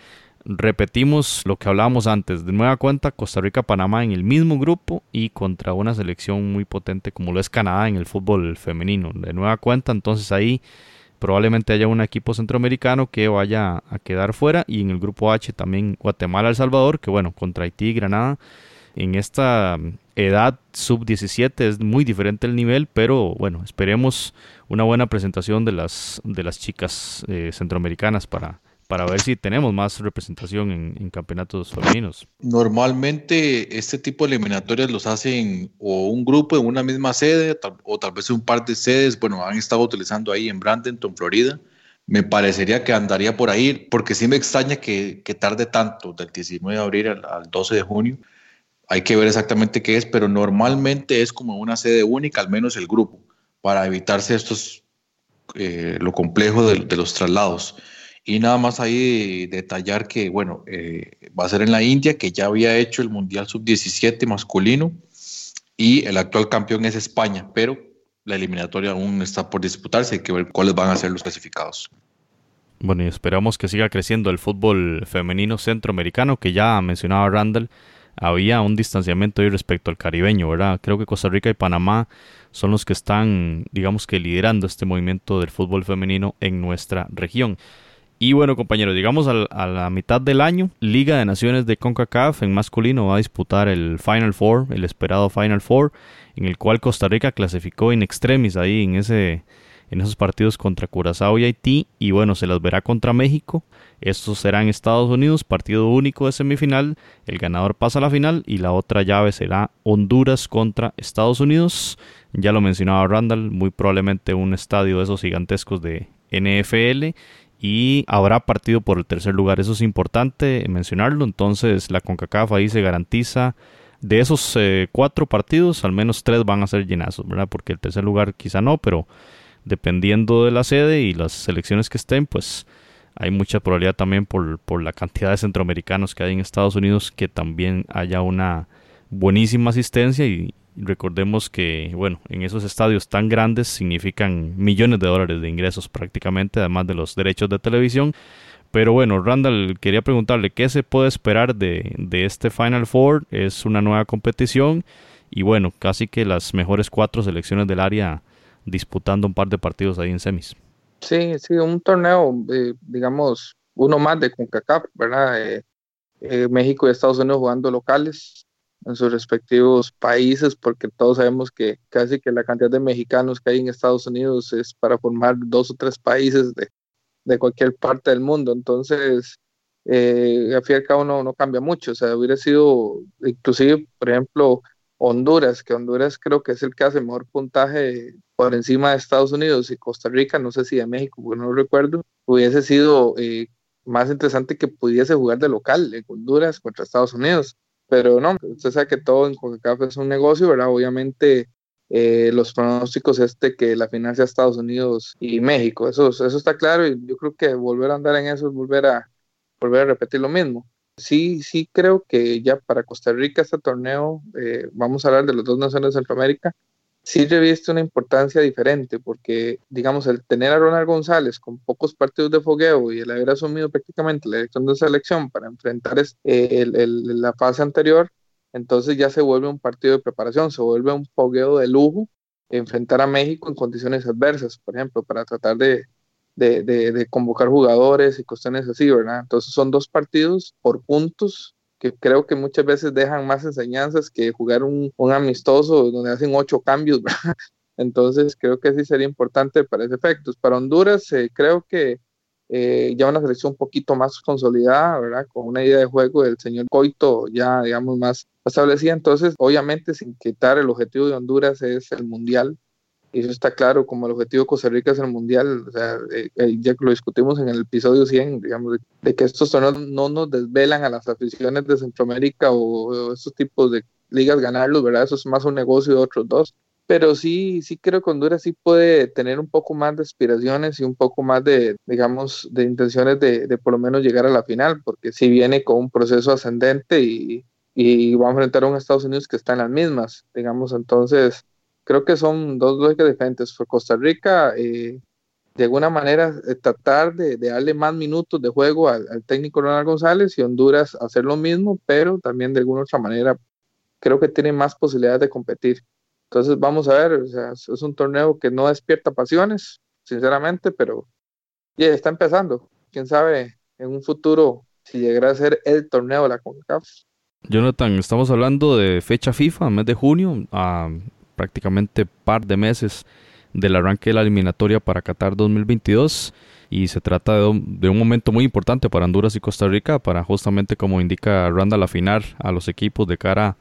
Repetimos lo que hablábamos antes, de nueva cuenta Costa Rica-Panamá en el mismo grupo y contra una selección muy potente como lo es Canadá en el fútbol femenino. De nueva cuenta entonces ahí probablemente haya un equipo centroamericano que vaya a quedar fuera y en el grupo H también Guatemala-El Salvador que bueno, contra Haití y Granada en esta edad sub-17 es muy diferente el nivel, pero bueno, esperemos una buena presentación de las, de las chicas eh, centroamericanas para, para ver si tenemos más representación en, campeonatos femeninos. Normalmente este tipo de eliminatorias los hacen o un grupo en una misma sede o tal vez un par de sedes, bueno, han estado utilizando ahí en Bradenton, Florida. Me parecería que andaría por ahí, porque sí me extraña que, tarde tanto, del 19 de abril al 12 de junio hay que ver exactamente qué es, pero normalmente es como una sede única, al menos el grupo, para evitarse estos, eh, lo complejo de, los traslados. Y nada más ahí detallar que, bueno, eh, va a ser en la India, que ya había hecho el Mundial Sub-17 masculino, y el actual campeón es España, pero la eliminatoria aún está por disputarse, hay que ver cuáles van a ser los clasificados. Bueno, y esperamos que siga creciendo el fútbol femenino centroamericano, que ya mencionaba Randall, había un distanciamiento ahí respecto al caribeño, ¿verdad? Creo que Costa Rica y Panamá son los que están, digamos que liderando este movimiento del fútbol femenino en nuestra región. Y bueno, compañeros, llegamos a la mitad del año. Liga de Naciones de CONCACAF en masculino va a disputar el Final Four, el esperado Final Four, en el cual Costa Rica clasificó in extremis ahí en ese en esos partidos contra Curazao y Haití y bueno, se las verá contra México. Estos serán Estados Unidos, partido único de semifinal, el ganador pasa a la final y la otra llave será Honduras contra Estados Unidos. Ya lo mencionaba Randall, muy probablemente un estadio de esos gigantescos de NFL y habrá partido por el tercer lugar. Eso es importante mencionarlo. Entonces la CONCACAF ahí se garantiza de esos eh, cuatro partidos, al menos tres van a ser llenazos, ¿verdad? Porque el tercer lugar quizá no, pero dependiendo de la sede y las selecciones que estén, pues hay mucha probabilidad también por, por la cantidad de centroamericanos que hay en Estados Unidos que también haya una buenísima asistencia y recordemos que, bueno, en esos estadios tan grandes significan millones de dólares de ingresos prácticamente, además de los derechos de televisión. Pero bueno, Randall, quería preguntarle qué se puede esperar de, de este Final Four. Es una nueva competición y bueno, casi que las mejores cuatro selecciones del área disputando un par de partidos ahí en semis. Sí, sí, un torneo, eh, digamos, uno más de CONCACAF, ¿verdad? Eh, eh, México y Estados Unidos jugando locales en sus respectivos países, porque todos sabemos que casi que la cantidad de mexicanos que hay en Estados Unidos es para formar dos o tres países de, de cualquier parte del mundo. Entonces, al fin y al cabo no, no cambia mucho. O sea, hubiera sido, inclusive, por ejemplo, Honduras, que Honduras creo que es el que hace mejor puntaje por encima de Estados Unidos y Costa Rica, no sé si de México, porque no lo recuerdo, hubiese sido eh, más interesante que pudiese jugar de local en Honduras contra Estados Unidos. Pero no, usted sabe que todo en CONCACAF es un negocio, ¿verdad? Obviamente eh, los pronósticos este que la final sea Estados Unidos y México, eso, eso está claro y yo creo que volver a andar en eso es volver a, volver a repetir lo mismo. Sí, sí creo que ya para Costa Rica este torneo, eh, vamos a hablar de las dos naciones de Centroamérica, sí reviste una importancia diferente, porque, digamos, el tener a Ronald González con pocos partidos de fogueo y el haber asumido prácticamente la dirección de selección para enfrentar eh, la fase anterior, entonces ya se vuelve un partido de preparación, se vuelve un fogueo de lujo enfrentar a México en condiciones adversas, por ejemplo, para tratar de, de, de, convocar jugadores y cuestiones así, ¿verdad? Entonces son dos partidos por puntos que creo que muchas veces dejan más enseñanzas que jugar un, un amistoso donde hacen ocho cambios, ¿verdad? Entonces creo que sí sería importante para ese efecto. Para Honduras eh, creo que eh, ya una selección un poquito más consolidada, ¿verdad? Con una idea de juego del señor Coito ya, digamos, más establecida. Entonces, obviamente, sin quitar el objetivo de Honduras es el Mundial. Y eso está claro, como el objetivo de Costa Rica es el Mundial. O sea, eh, eh, ya lo discutimos en el episodio 100, digamos, de, que estos torneos no nos desvelan a las aficiones de Centroamérica o, o estos tipos de ligas ganarlos, ¿verdad? Eso es más un negocio de otros dos pero sí, sí creo que Honduras sí puede tener un poco más de aspiraciones y un poco más de, digamos, de intenciones de, de por lo menos llegar a la final, porque si viene con un proceso ascendente y, y va a enfrentar a un Estados Unidos que está en las mismas, digamos, entonces creo que son dos lógicas diferentes. Por Costa Rica, eh, de alguna manera, eh, tratar de, de, darle más minutos de juego al, al, técnico Ronald González y Honduras hacer lo mismo, pero también de alguna otra manera creo que tiene más posibilidades de competir. Entonces vamos a ver, o sea, es un torneo que no despierta pasiones, sinceramente, pero ya está empezando. Quién sabe en un futuro si llegará a ser el torneo de la CONCACAF. Jonathan, estamos hablando de fecha FIFA, mes de junio, a prácticamente par de meses del arranque de la eliminatoria para Qatar 2022 y se trata de un, momento muy importante para Honduras y Costa Rica para justamente como indica Randall afinar a los equipos de cara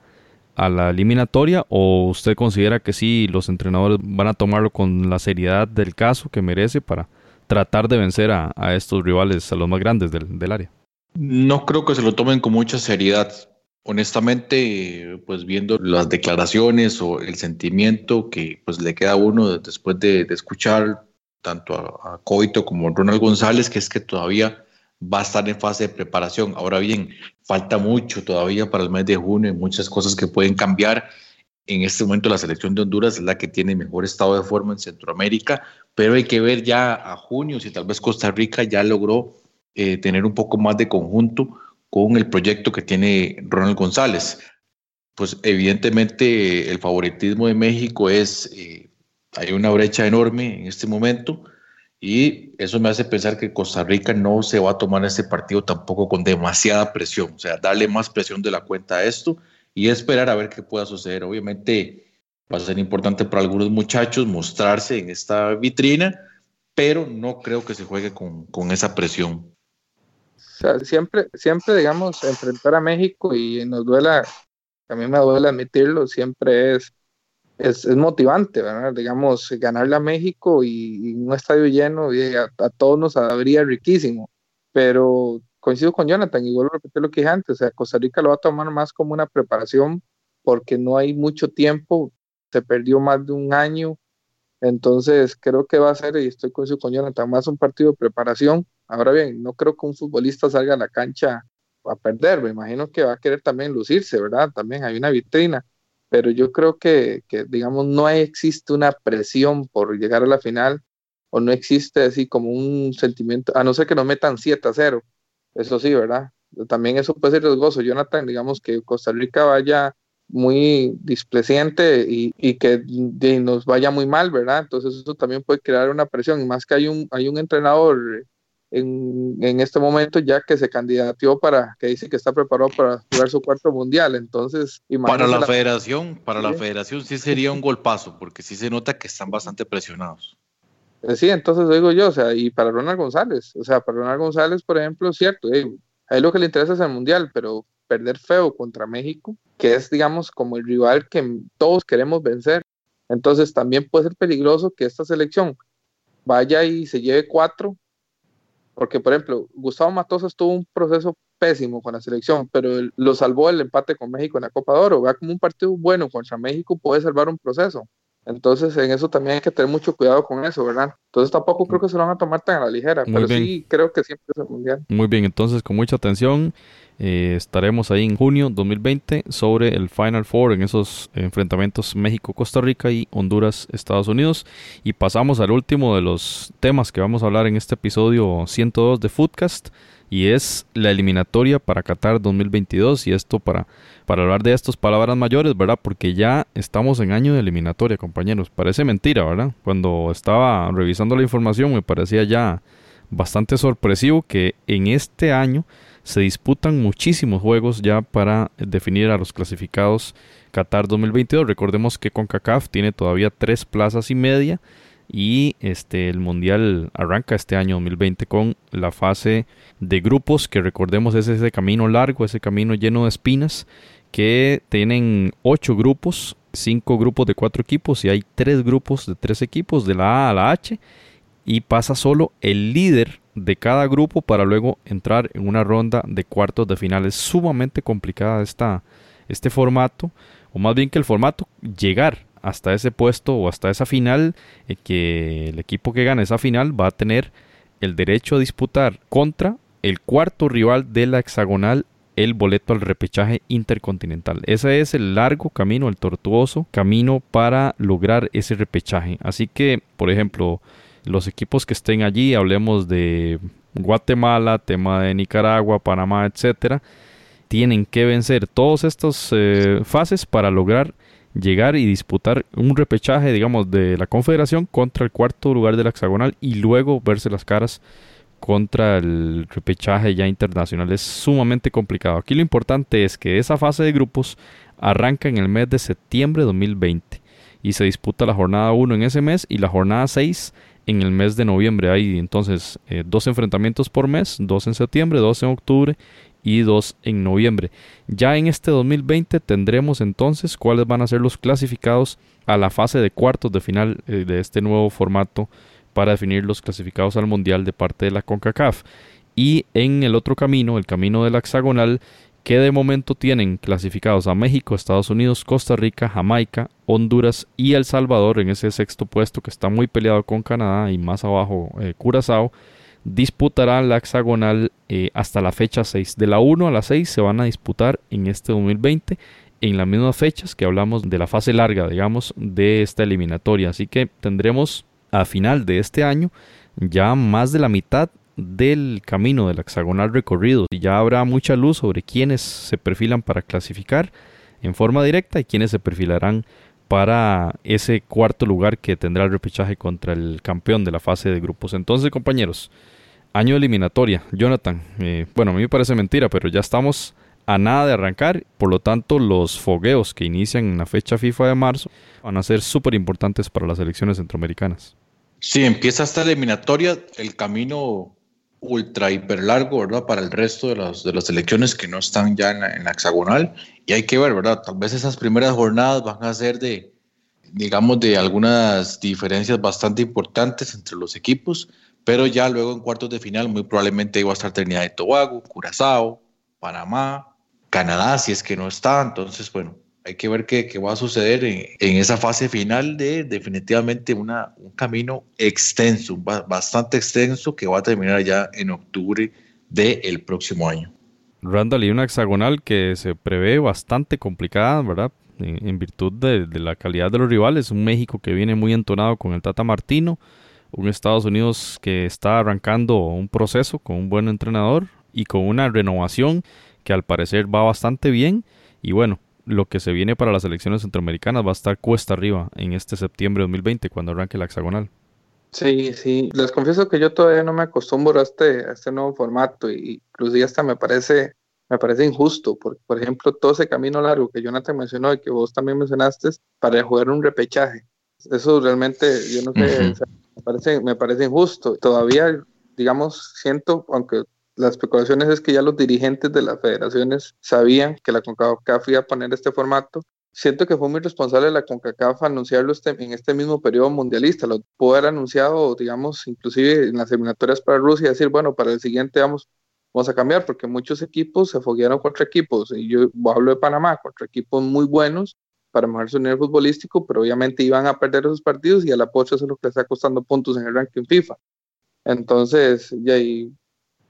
a la eliminatoria o usted considera que sí los entrenadores van a tomarlo con la seriedad del caso que merece para tratar de vencer a, estos rivales, a los más grandes del, área? No creo que se lo tomen con mucha seriedad. Honestamente, pues viendo las declaraciones o el sentimiento que pues le queda a uno después de, escuchar tanto a, Coito como a Ronald González, que es que todavía va a estar en fase de preparación. Ahora bien, falta mucho todavía para el mes de junio, muchas cosas que pueden cambiar. En este momento la selección de Honduras es la que tiene mejor estado de forma en Centroamérica, pero hay que ver ya a junio si tal vez Costa Rica ya logró eh, tener un poco más de conjunto con el proyecto que tiene Ronald González. Pues evidentemente el favoritismo de México es, eh, hay una brecha enorme en este momento y eso me hace pensar que Costa Rica no se va a tomar este partido tampoco con demasiada presión, o sea, darle más presión de la cuenta a esto y esperar a ver qué pueda suceder. Obviamente va a ser importante para algunos muchachos mostrarse en esta vitrina, pero no creo que se juegue con, con esa presión. Siempre, siempre, digamos, enfrentar a México y nos duela, a mí me duele admitirlo, siempre es es, es, motivante, ¿verdad? Digamos, ganarle a México y, y un estadio lleno y a, a, todos nos habría riquísimo, pero coincido con Jonathan y vuelvo lo que dije antes, o sea, Costa Rica lo va a tomar más como una preparación porque no hay mucho tiempo, se perdió más de un año, entonces creo que va a ser, y estoy coincido con Jonathan, más un partido de preparación. Ahora bien, no creo que un futbolista salga a la cancha a perder, me imagino que va a querer también lucirse, ¿verdad? También hay una vitrina pero yo creo que, digamos, no existe una presión por llegar a la final o no existe así como un sentimiento, a no ser que nos metan 7 a 0, eso sí, ¿verdad? También eso puede ser riesgoso, Jonathan, digamos que Costa Rica vaya muy displeciente y, y que de, nos vaya muy mal, ¿verdad? Entonces eso también puede crear una presión, y más que hay un, hay un entrenador en, en, este momento ya que se candidateó para, que dice que está preparado para jugar su cuarto mundial. Entonces, para la, la, federación, para ¿sí? la federación sí sería un golpazo, porque sí se nota que están bastante presionados. Eh, sí, entonces digo yo, o sea, y para Ronald González, o sea, para Ronald González, por ejemplo, es cierto, eh, a él lo que le interesa es el mundial, pero perder feo contra México, que es, digamos, como el rival que todos queremos vencer. Entonces también puede ser peligroso que esta selección vaya y se lleve cuatro porque, por ejemplo, Gustavo Matosas tuvo un proceso pésimo con la selección, pero lo salvó el empate con México en la Copa de Oro. Vea como un partido bueno contra México puede salvar un proceso. Entonces, en eso también hay que tener mucho cuidado con eso, ¿verdad? Entonces, tampoco creo que se lo van a tomar tan a la ligera, Muy pero bien. sí creo que siempre es el mundial. Muy bien, entonces, con mucha atención, eh, estaremos ahí en junio 2020 sobre el Final Four en esos enfrentamientos México-Costa Rica y Honduras-Estados Unidos. Y pasamos al último de los temas que vamos a hablar en este episodio 102 de Foodcast. Y es la eliminatoria para Qatar 2022 y esto para, para hablar de estas palabras mayores, ¿verdad? Porque ya estamos en año de eliminatoria, compañeros. Parece mentira, ¿verdad? Cuando estaba revisando la información me parecía ya bastante sorpresivo que en este año se disputan muchísimos juegos ya para definir a los clasificados Qatar 2022. Recordemos que CONCACAF tiene todavía tres plazas y media y este el mundial arranca este año 2020 con la fase de grupos que recordemos es ese camino largo, ese camino lleno de espinas que tienen ocho grupos, cinco grupos de cuatro equipos y hay tres grupos de tres equipos de la A a la H y pasa solo el líder de cada grupo para luego entrar en una ronda de cuartos de final. Es sumamente complicada esta, este formato, o más bien que el formato llegar hasta ese puesto o hasta esa final, eh, que el equipo que gane esa final va a tener el derecho a disputar contra el cuarto rival de la hexagonal el boleto al repechaje intercontinental. Ese es el largo camino, el tortuoso camino para lograr ese repechaje. Así que, por ejemplo, los equipos que estén allí, hablemos de Guatemala, tema de Nicaragua, Panamá, etcétera, tienen que vencer todas estas eh, fases para lograr llegar y disputar un repechaje, digamos, de la Confederación contra el cuarto lugar de la hexagonal y luego verse las caras contra el repechaje ya internacional. Es sumamente complicado. Aquí lo importante es que esa fase de grupos arranca en el mes de septiembre de 2020 y se disputa la jornada 1 en ese mes y la jornada 6 en el mes de noviembre. Hay entonces eh, dos enfrentamientos por mes, dos en septiembre, dos en octubre y dos en noviembre. Ya en este 2020 tendremos entonces cuáles van a ser los clasificados a la fase de cuartos de final eh, de este nuevo formato para definir los clasificados al mundial de parte de la CONCACAF. Y en el otro camino, el camino de la hexagonal, que de momento tienen clasificados a México, Estados Unidos, Costa Rica, Jamaica, Honduras y El Salvador en ese sexto puesto que está muy peleado con Canadá y más abajo eh, Curazao, disputarán la hexagonal eh, hasta la fecha 6. De la 1 a la 6 se van a disputar en este 2020 en las mismas fechas que hablamos de la fase larga, digamos, de esta eliminatoria. Así que tendremos a final de este año ya más de la mitad del camino del hexagonal recorrido y ya habrá mucha luz sobre quiénes se perfilan para clasificar en forma directa y quiénes se perfilarán para ese cuarto lugar que tendrá el repechaje contra el campeón de la fase de grupos. Entonces, compañeros, año eliminatoria. Jonathan, eh, bueno, a mí me parece mentira, pero ya estamos a nada de arrancar. Por lo tanto, los fogueos que inician en la fecha FIFA de marzo van a ser súper importantes para las elecciones centroamericanas. Sí, empieza esta eliminatoria. El camino ultra hiper largo, ¿verdad? Para el resto de las, de las elecciones que no están ya en la, hexagonal. Y hay que ver, ¿verdad? Tal vez esas primeras jornadas van a ser de, digamos, de algunas diferencias bastante importantes entre los equipos, pero ya luego en cuartos de final muy probablemente iba a estar Trinidad y Tobago, Curazao, Panamá, Canadá, si es que no está. Entonces, bueno, hay que ver qué, va a suceder en, esa fase final de definitivamente una, un camino extenso, bastante extenso, que va a terminar ya en octubre del próximo año. Randall, y una hexagonal que se prevé bastante complicada, ¿verdad? En, virtud de, de, la calidad de los rivales. Un México que viene muy entonado con el Tata Martino. Un Estados Unidos que está arrancando un proceso con un buen entrenador y con una renovación que al parecer va bastante bien. Y bueno, lo que se viene para las elecciones centroamericanas va a estar cuesta arriba en este septiembre de 2020 cuando arranque la hexagonal. Sí, sí, les confieso que yo todavía no me acostumbro a este, a este nuevo formato y inclusive hasta me parece, me parece injusto, porque por ejemplo todo ese camino largo que Jonathan mencionó y que vos también mencionaste para jugar un repechaje, eso realmente, yo no sé, me, parece, me parece injusto. Todavía, digamos, siento, aunque las especulaciones es que ya los dirigentes de las federaciones sabían que la CONCACAF iba a poner este formato. Siento que fue muy responsable la CONCACAF anunciarlo este, en este mismo periodo mundialista. Lo pudo haber anunciado, digamos, inclusive en las eliminatorias para Rusia, decir, bueno, para el siguiente vamos, vamos a cambiar, porque muchos equipos se foguearon contra equipos. Y yo hablo de Panamá, contra equipos muy buenos para mejorar su nivel futbolístico, pero obviamente iban a perder esos partidos y a la pocha eso es lo que le está costando puntos en el ranking FIFA. Entonces, ya ahí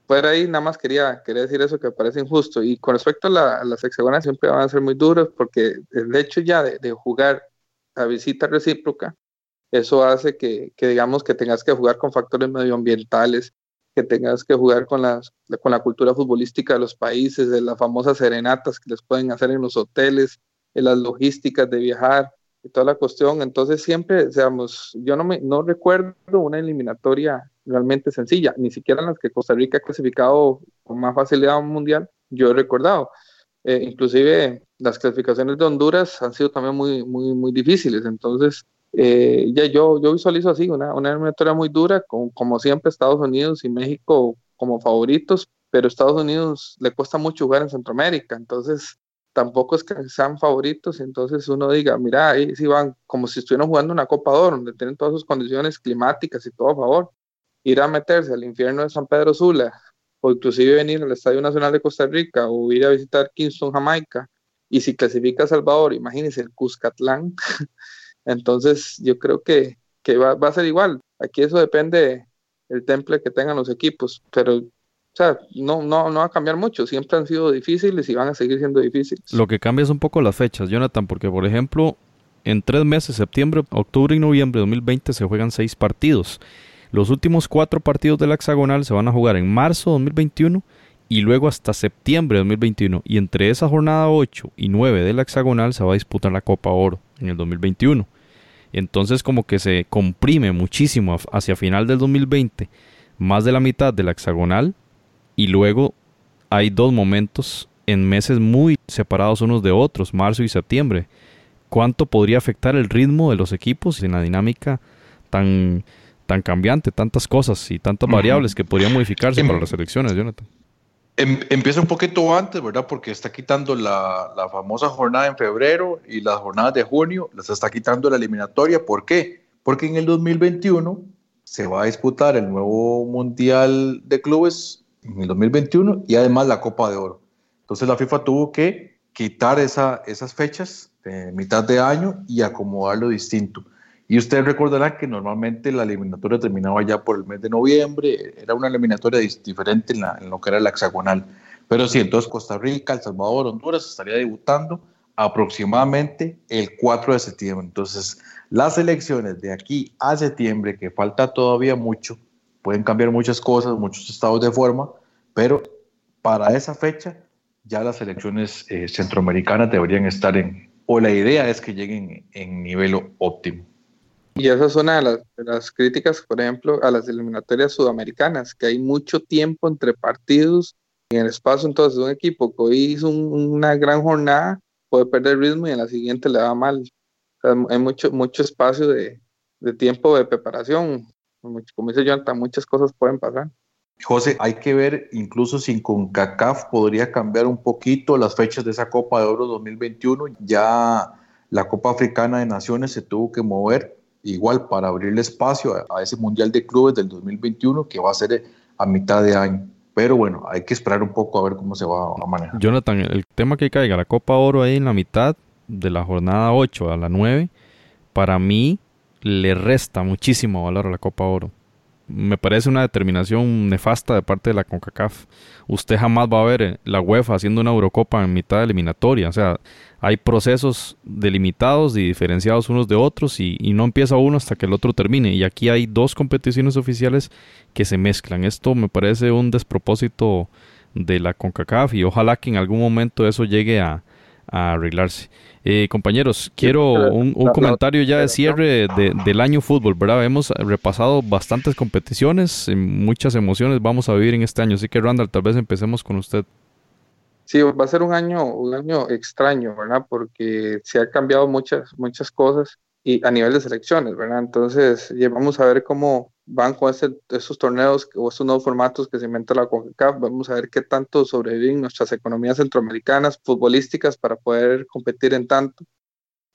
fuera ahí, nada más quería, quería decir eso que me parece injusto. Y con respecto a, las hexagonas, siempre van a ser muy duros porque el hecho ya de, jugar a visita recíproca, eso hace que, digamos que tengas que jugar con factores medioambientales que tengas que jugar con, las, con la cultura futbolística de los países, de las famosas serenatas que les pueden hacer en los hoteles, las logísticas de viajar y toda la cuestión. Entonces siempre, digamos, yo no, me, no recuerdo una eliminatoria realmente sencilla, ni siquiera en las que Costa Rica ha clasificado con más facilidad a un mundial, yo he recordado. Eh, inclusive las clasificaciones de Honduras han sido también muy, muy, muy difíciles. Entonces, eh, ya yo, yo visualizo así, una, una eliminatoria muy dura, con, como siempre Estados Unidos y México como favoritos, pero Estados Unidos le cuesta mucho jugar en Centroamérica, entonces tampoco es que sean favoritos, entonces uno diga, mira, ahí sí van como si estuvieran jugando una Copa de Oro, donde tienen todas sus condiciones climáticas y todo a favor. Ir a meterse al infierno de San Pedro Sula, o inclusive venir al Estadio Nacional de Costa Rica, o ir a visitar Kingston, Jamaica, y si clasifica a Salvador, imagínense el Cuscatlán. Entonces, yo creo que, que va, va, a ser igual. Aquí eso depende del temple que tengan los equipos, pero o sea, no, no, no va a cambiar mucho. Siempre han sido difíciles y van a seguir siendo difíciles. Lo que cambia es un poco las fechas, Jonathan, porque por ejemplo, en tres meses, septiembre, octubre y noviembre de 2020, se juegan seis partidos. Los últimos cuatro partidos de la hexagonal se van a jugar en marzo de 2021 y luego hasta septiembre de 2021. Y entre esa jornada 8 y 9 de la hexagonal se va a disputar la Copa Oro en el 2021. Entonces como que se comprime muchísimo hacia final del 2020 más de la mitad de la hexagonal y luego hay dos momentos en meses muy separados unos de otros, marzo y septiembre. ¿Cuánto podría afectar el ritmo de los equipos en la dinámica tan, tan cambiante, tantas cosas y tantas variables que podrían modificarse para las elecciones, Jonathan? Em, empieza un poquito antes, ¿verdad? Porque está quitando la, la, famosa jornada en febrero y las jornadas de junio, las está quitando la eliminatoria. ¿Por qué? Porque en el 2021 se va a disputar el nuevo Mundial de Clubes en el 2021 y además la Copa de Oro. Entonces la FIFA tuvo que quitar esa, esas fechas de mitad de año y acomodarlo distinto. Y ustedes recordarán que normalmente la eliminatoria terminaba ya por el mes de noviembre, era una eliminatoria diferente en, en lo que era la hexagonal. Pero sí, entonces Costa Rica, El Salvador, Honduras estaría debutando aproximadamente el 4 de septiembre. Entonces, las elecciones de aquí a septiembre, que falta todavía mucho, pueden cambiar muchas cosas, muchos estados de forma, pero para esa fecha ya las elecciones eh, centroamericanas deberían estar en, o la idea es que lleguen en nivel óptimo. Y esa es una de las, de las, críticas, por ejemplo, a las eliminatorias sudamericanas, que hay mucho tiempo entre partidos en el espacio. Entonces, un equipo que hoy hizo una gran jornada puede perder ritmo y en la siguiente le va mal. hay mucho, mucho espacio de, de tiempo de preparación como dice Jonathan, muchas cosas pueden pasar. José, hay que ver incluso si con CACAF podría cambiar un poquito las fechas de esa Copa de Oro 2021. Ya la Copa Africana de Naciones se tuvo que mover igual para abrirle espacio a, ese Mundial de Clubes del 2021 que va a ser a mitad de año. Pero bueno, hay que esperar un poco a ver cómo se va a manejar. Jonathan, el tema que caiga la Copa Oro ahí en la mitad de la jornada 8 a la 9, para mí le resta muchísimo valor a la Copa Oro. Me parece una determinación nefasta de parte de la CONCACAF. Usted jamás va a ver eh, la UEFA haciendo una Eurocopa en mitad de eliminatoria. O sea, hay procesos delimitados y diferenciados unos de otros y, y, no empieza uno hasta que el otro termine. Y aquí hay dos competiciones oficiales que se mezclan. Esto me parece un despropósito de la CONCACAF y ojalá que en algún momento eso llegue a, a arreglarse. Eh, compañeros, quiero un, comentario ya de cierre del año fútbol, ¿verdad? Hemos repasado bastantes competiciones, muchas emociones vamos a vivir en este año, así que Randall, tal vez empecemos con usted. Sí, va a ser un año, un año extraño, ¿verdad? Porque se han cambiado muchas, muchas cosas y a nivel de selecciones, ¿verdad? Entonces, vamos a ver cómo van con esos torneos o esos nuevos formatos que se inventa la CONCACAF. Vamos a ver qué tanto sobreviven nuestras economías centroamericanas futbolísticas para poder competir en tanto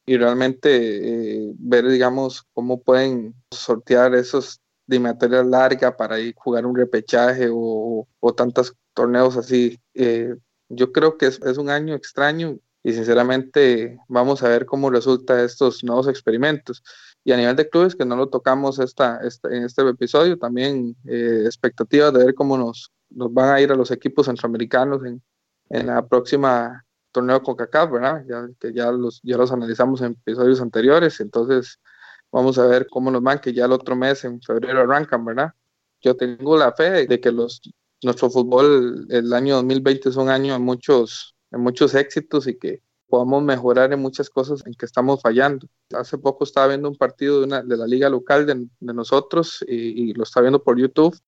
y realmente eh, ver, digamos, cómo pueden sortear esos de materia larga para ir jugar un repechaje o, o tantos torneos así. Eh, yo creo que es, es un año extraño y sinceramente vamos a ver cómo resulta estos nuevos experimentos. Y a nivel de clubes, que no lo tocamos esta, esta en este episodio, también eh, expectativas de ver cómo nos, nos van a ir a los equipos centroamericanos en, en la próxima torneo con CACAF, ¿verdad? Ya, que ya los, ya los analizamos en episodios anteriores, entonces vamos a ver cómo nos van, que ya el otro mes, en febrero, arrancan, ¿verdad? yo tengo la fe de que los, nuestro fútbol el año 2020 es un año de muchos, de muchos éxitos y que podamos mejorar en muchas cosas en que estamos fallando. Hace poco estaba viendo un partido de, una, de la liga local de, de nosotros y, y, lo estaba viendo por YouTube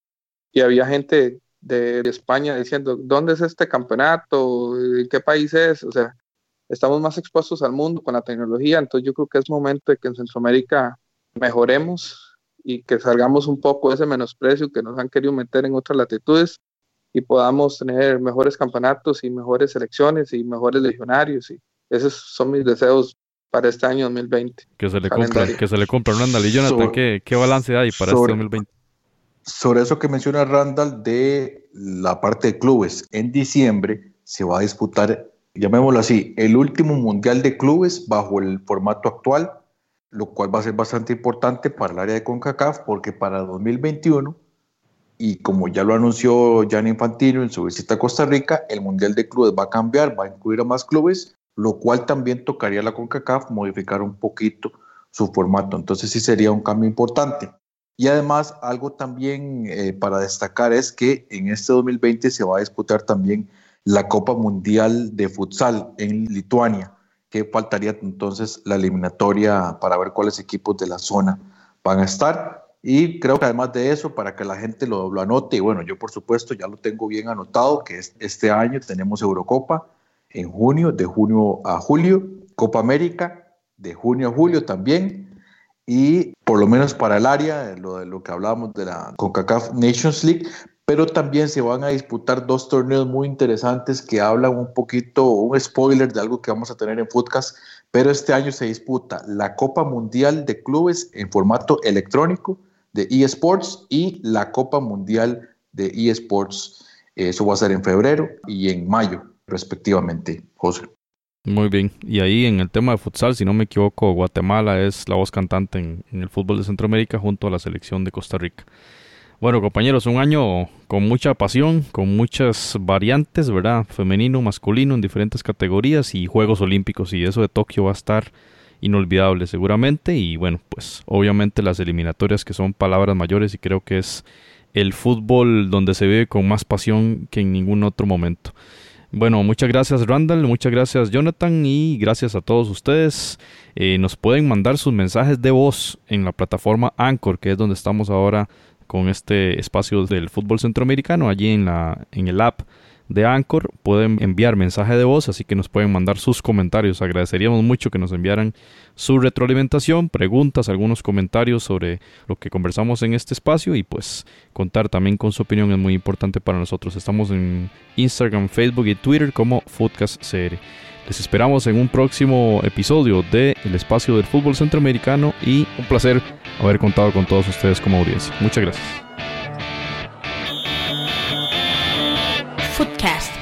y había gente de, de, España diciendo, ¿dónde es este campeonato? ¿En qué país es? O sea, estamos más expuestos al mundo con la tecnología, entonces yo creo que es momento de que en Centroamérica mejoremos y que salgamos un poco de ese menosprecio que nos han querido meter en otras latitudes y podamos tener mejores campeonatos y mejores selecciones y mejores legionarios. Y esos son mis deseos para este año 2020. Que se le compra, que se le compra Randall y Jonathan, sobre, ¿qué, ¿qué, balance hay para sobre, este 2020? Sobre eso que menciona Randall de la parte de clubes, en diciembre se va a disputar, llamémoslo así, el último mundial de clubes bajo el formato actual lo cual va a ser bastante importante para el área de CONCACAF porque para 2021, y como ya lo anunció Jan Infantino en su visita a Costa Rica, el Mundial de Clubes va a cambiar, va a incluir a más clubes, lo cual también tocaría a la CONCACAF modificar un poquito su formato. Entonces sí sería un cambio importante. Y además, algo también eh, para destacar es que en este 2020 se va a disputar también la Copa Mundial de Futsal en Lituania que faltaría entonces la eliminatoria para ver cuáles equipos de la zona van a estar. Y creo que además de eso, para que la gente lo, lo anote, y bueno, yo por supuesto ya lo tengo bien anotado, que es, este año tenemos Eurocopa en junio, de junio a julio, Copa América de junio a julio también, y por lo menos para el área, lo lo que hablábamos de la CONCACAF Nations League, pero también se van a disputar dos torneos muy interesantes que hablan un poquito, un spoiler de algo que vamos a tener en Footcast, pero este año se disputa la Copa Mundial de Clubes en formato electrónico de eSports y la Copa Mundial de eSports. Eso va a ser en febrero y en mayo, respectivamente, José. Muy bien. Y ahí en el tema de futsal, si no me equivoco, Guatemala es la voz cantante en, el fútbol de Centroamérica junto a la selección de Costa Rica. Bueno, compañeros, un año con mucha pasión, con muchas variantes, ¿verdad? Femenino, masculino, en diferentes categorías y Juegos Olímpicos. Y eso de Tokio va a estar inolvidable seguramente. Y bueno, pues obviamente las eliminatorias que son palabras mayores y creo que es el fútbol donde se vive con más pasión que en ningún otro momento. Bueno, muchas gracias Randall, muchas gracias Jonathan. Y gracias a todos ustedes. Eh, nos pueden mandar sus mensajes de voz en la plataforma Anchor, que es donde estamos ahora con este espacio del fútbol centroamericano allí en, la, en el app de Anchor. Pueden enviar mensaje de voz, así que nos pueden mandar sus comentarios. Agradeceríamos mucho que nos enviaran su retroalimentación, preguntas, algunos comentarios sobre lo que conversamos en este espacio y pues contar también con su opinión es muy importante para nosotros. Estamos en Instagram, Facebook y Twitter como FoodcastCR. Les esperamos en un próximo episodio de El Espacio del Fútbol Centroamericano y un placer haber contado con todos ustedes como audiencia. Muchas gracias.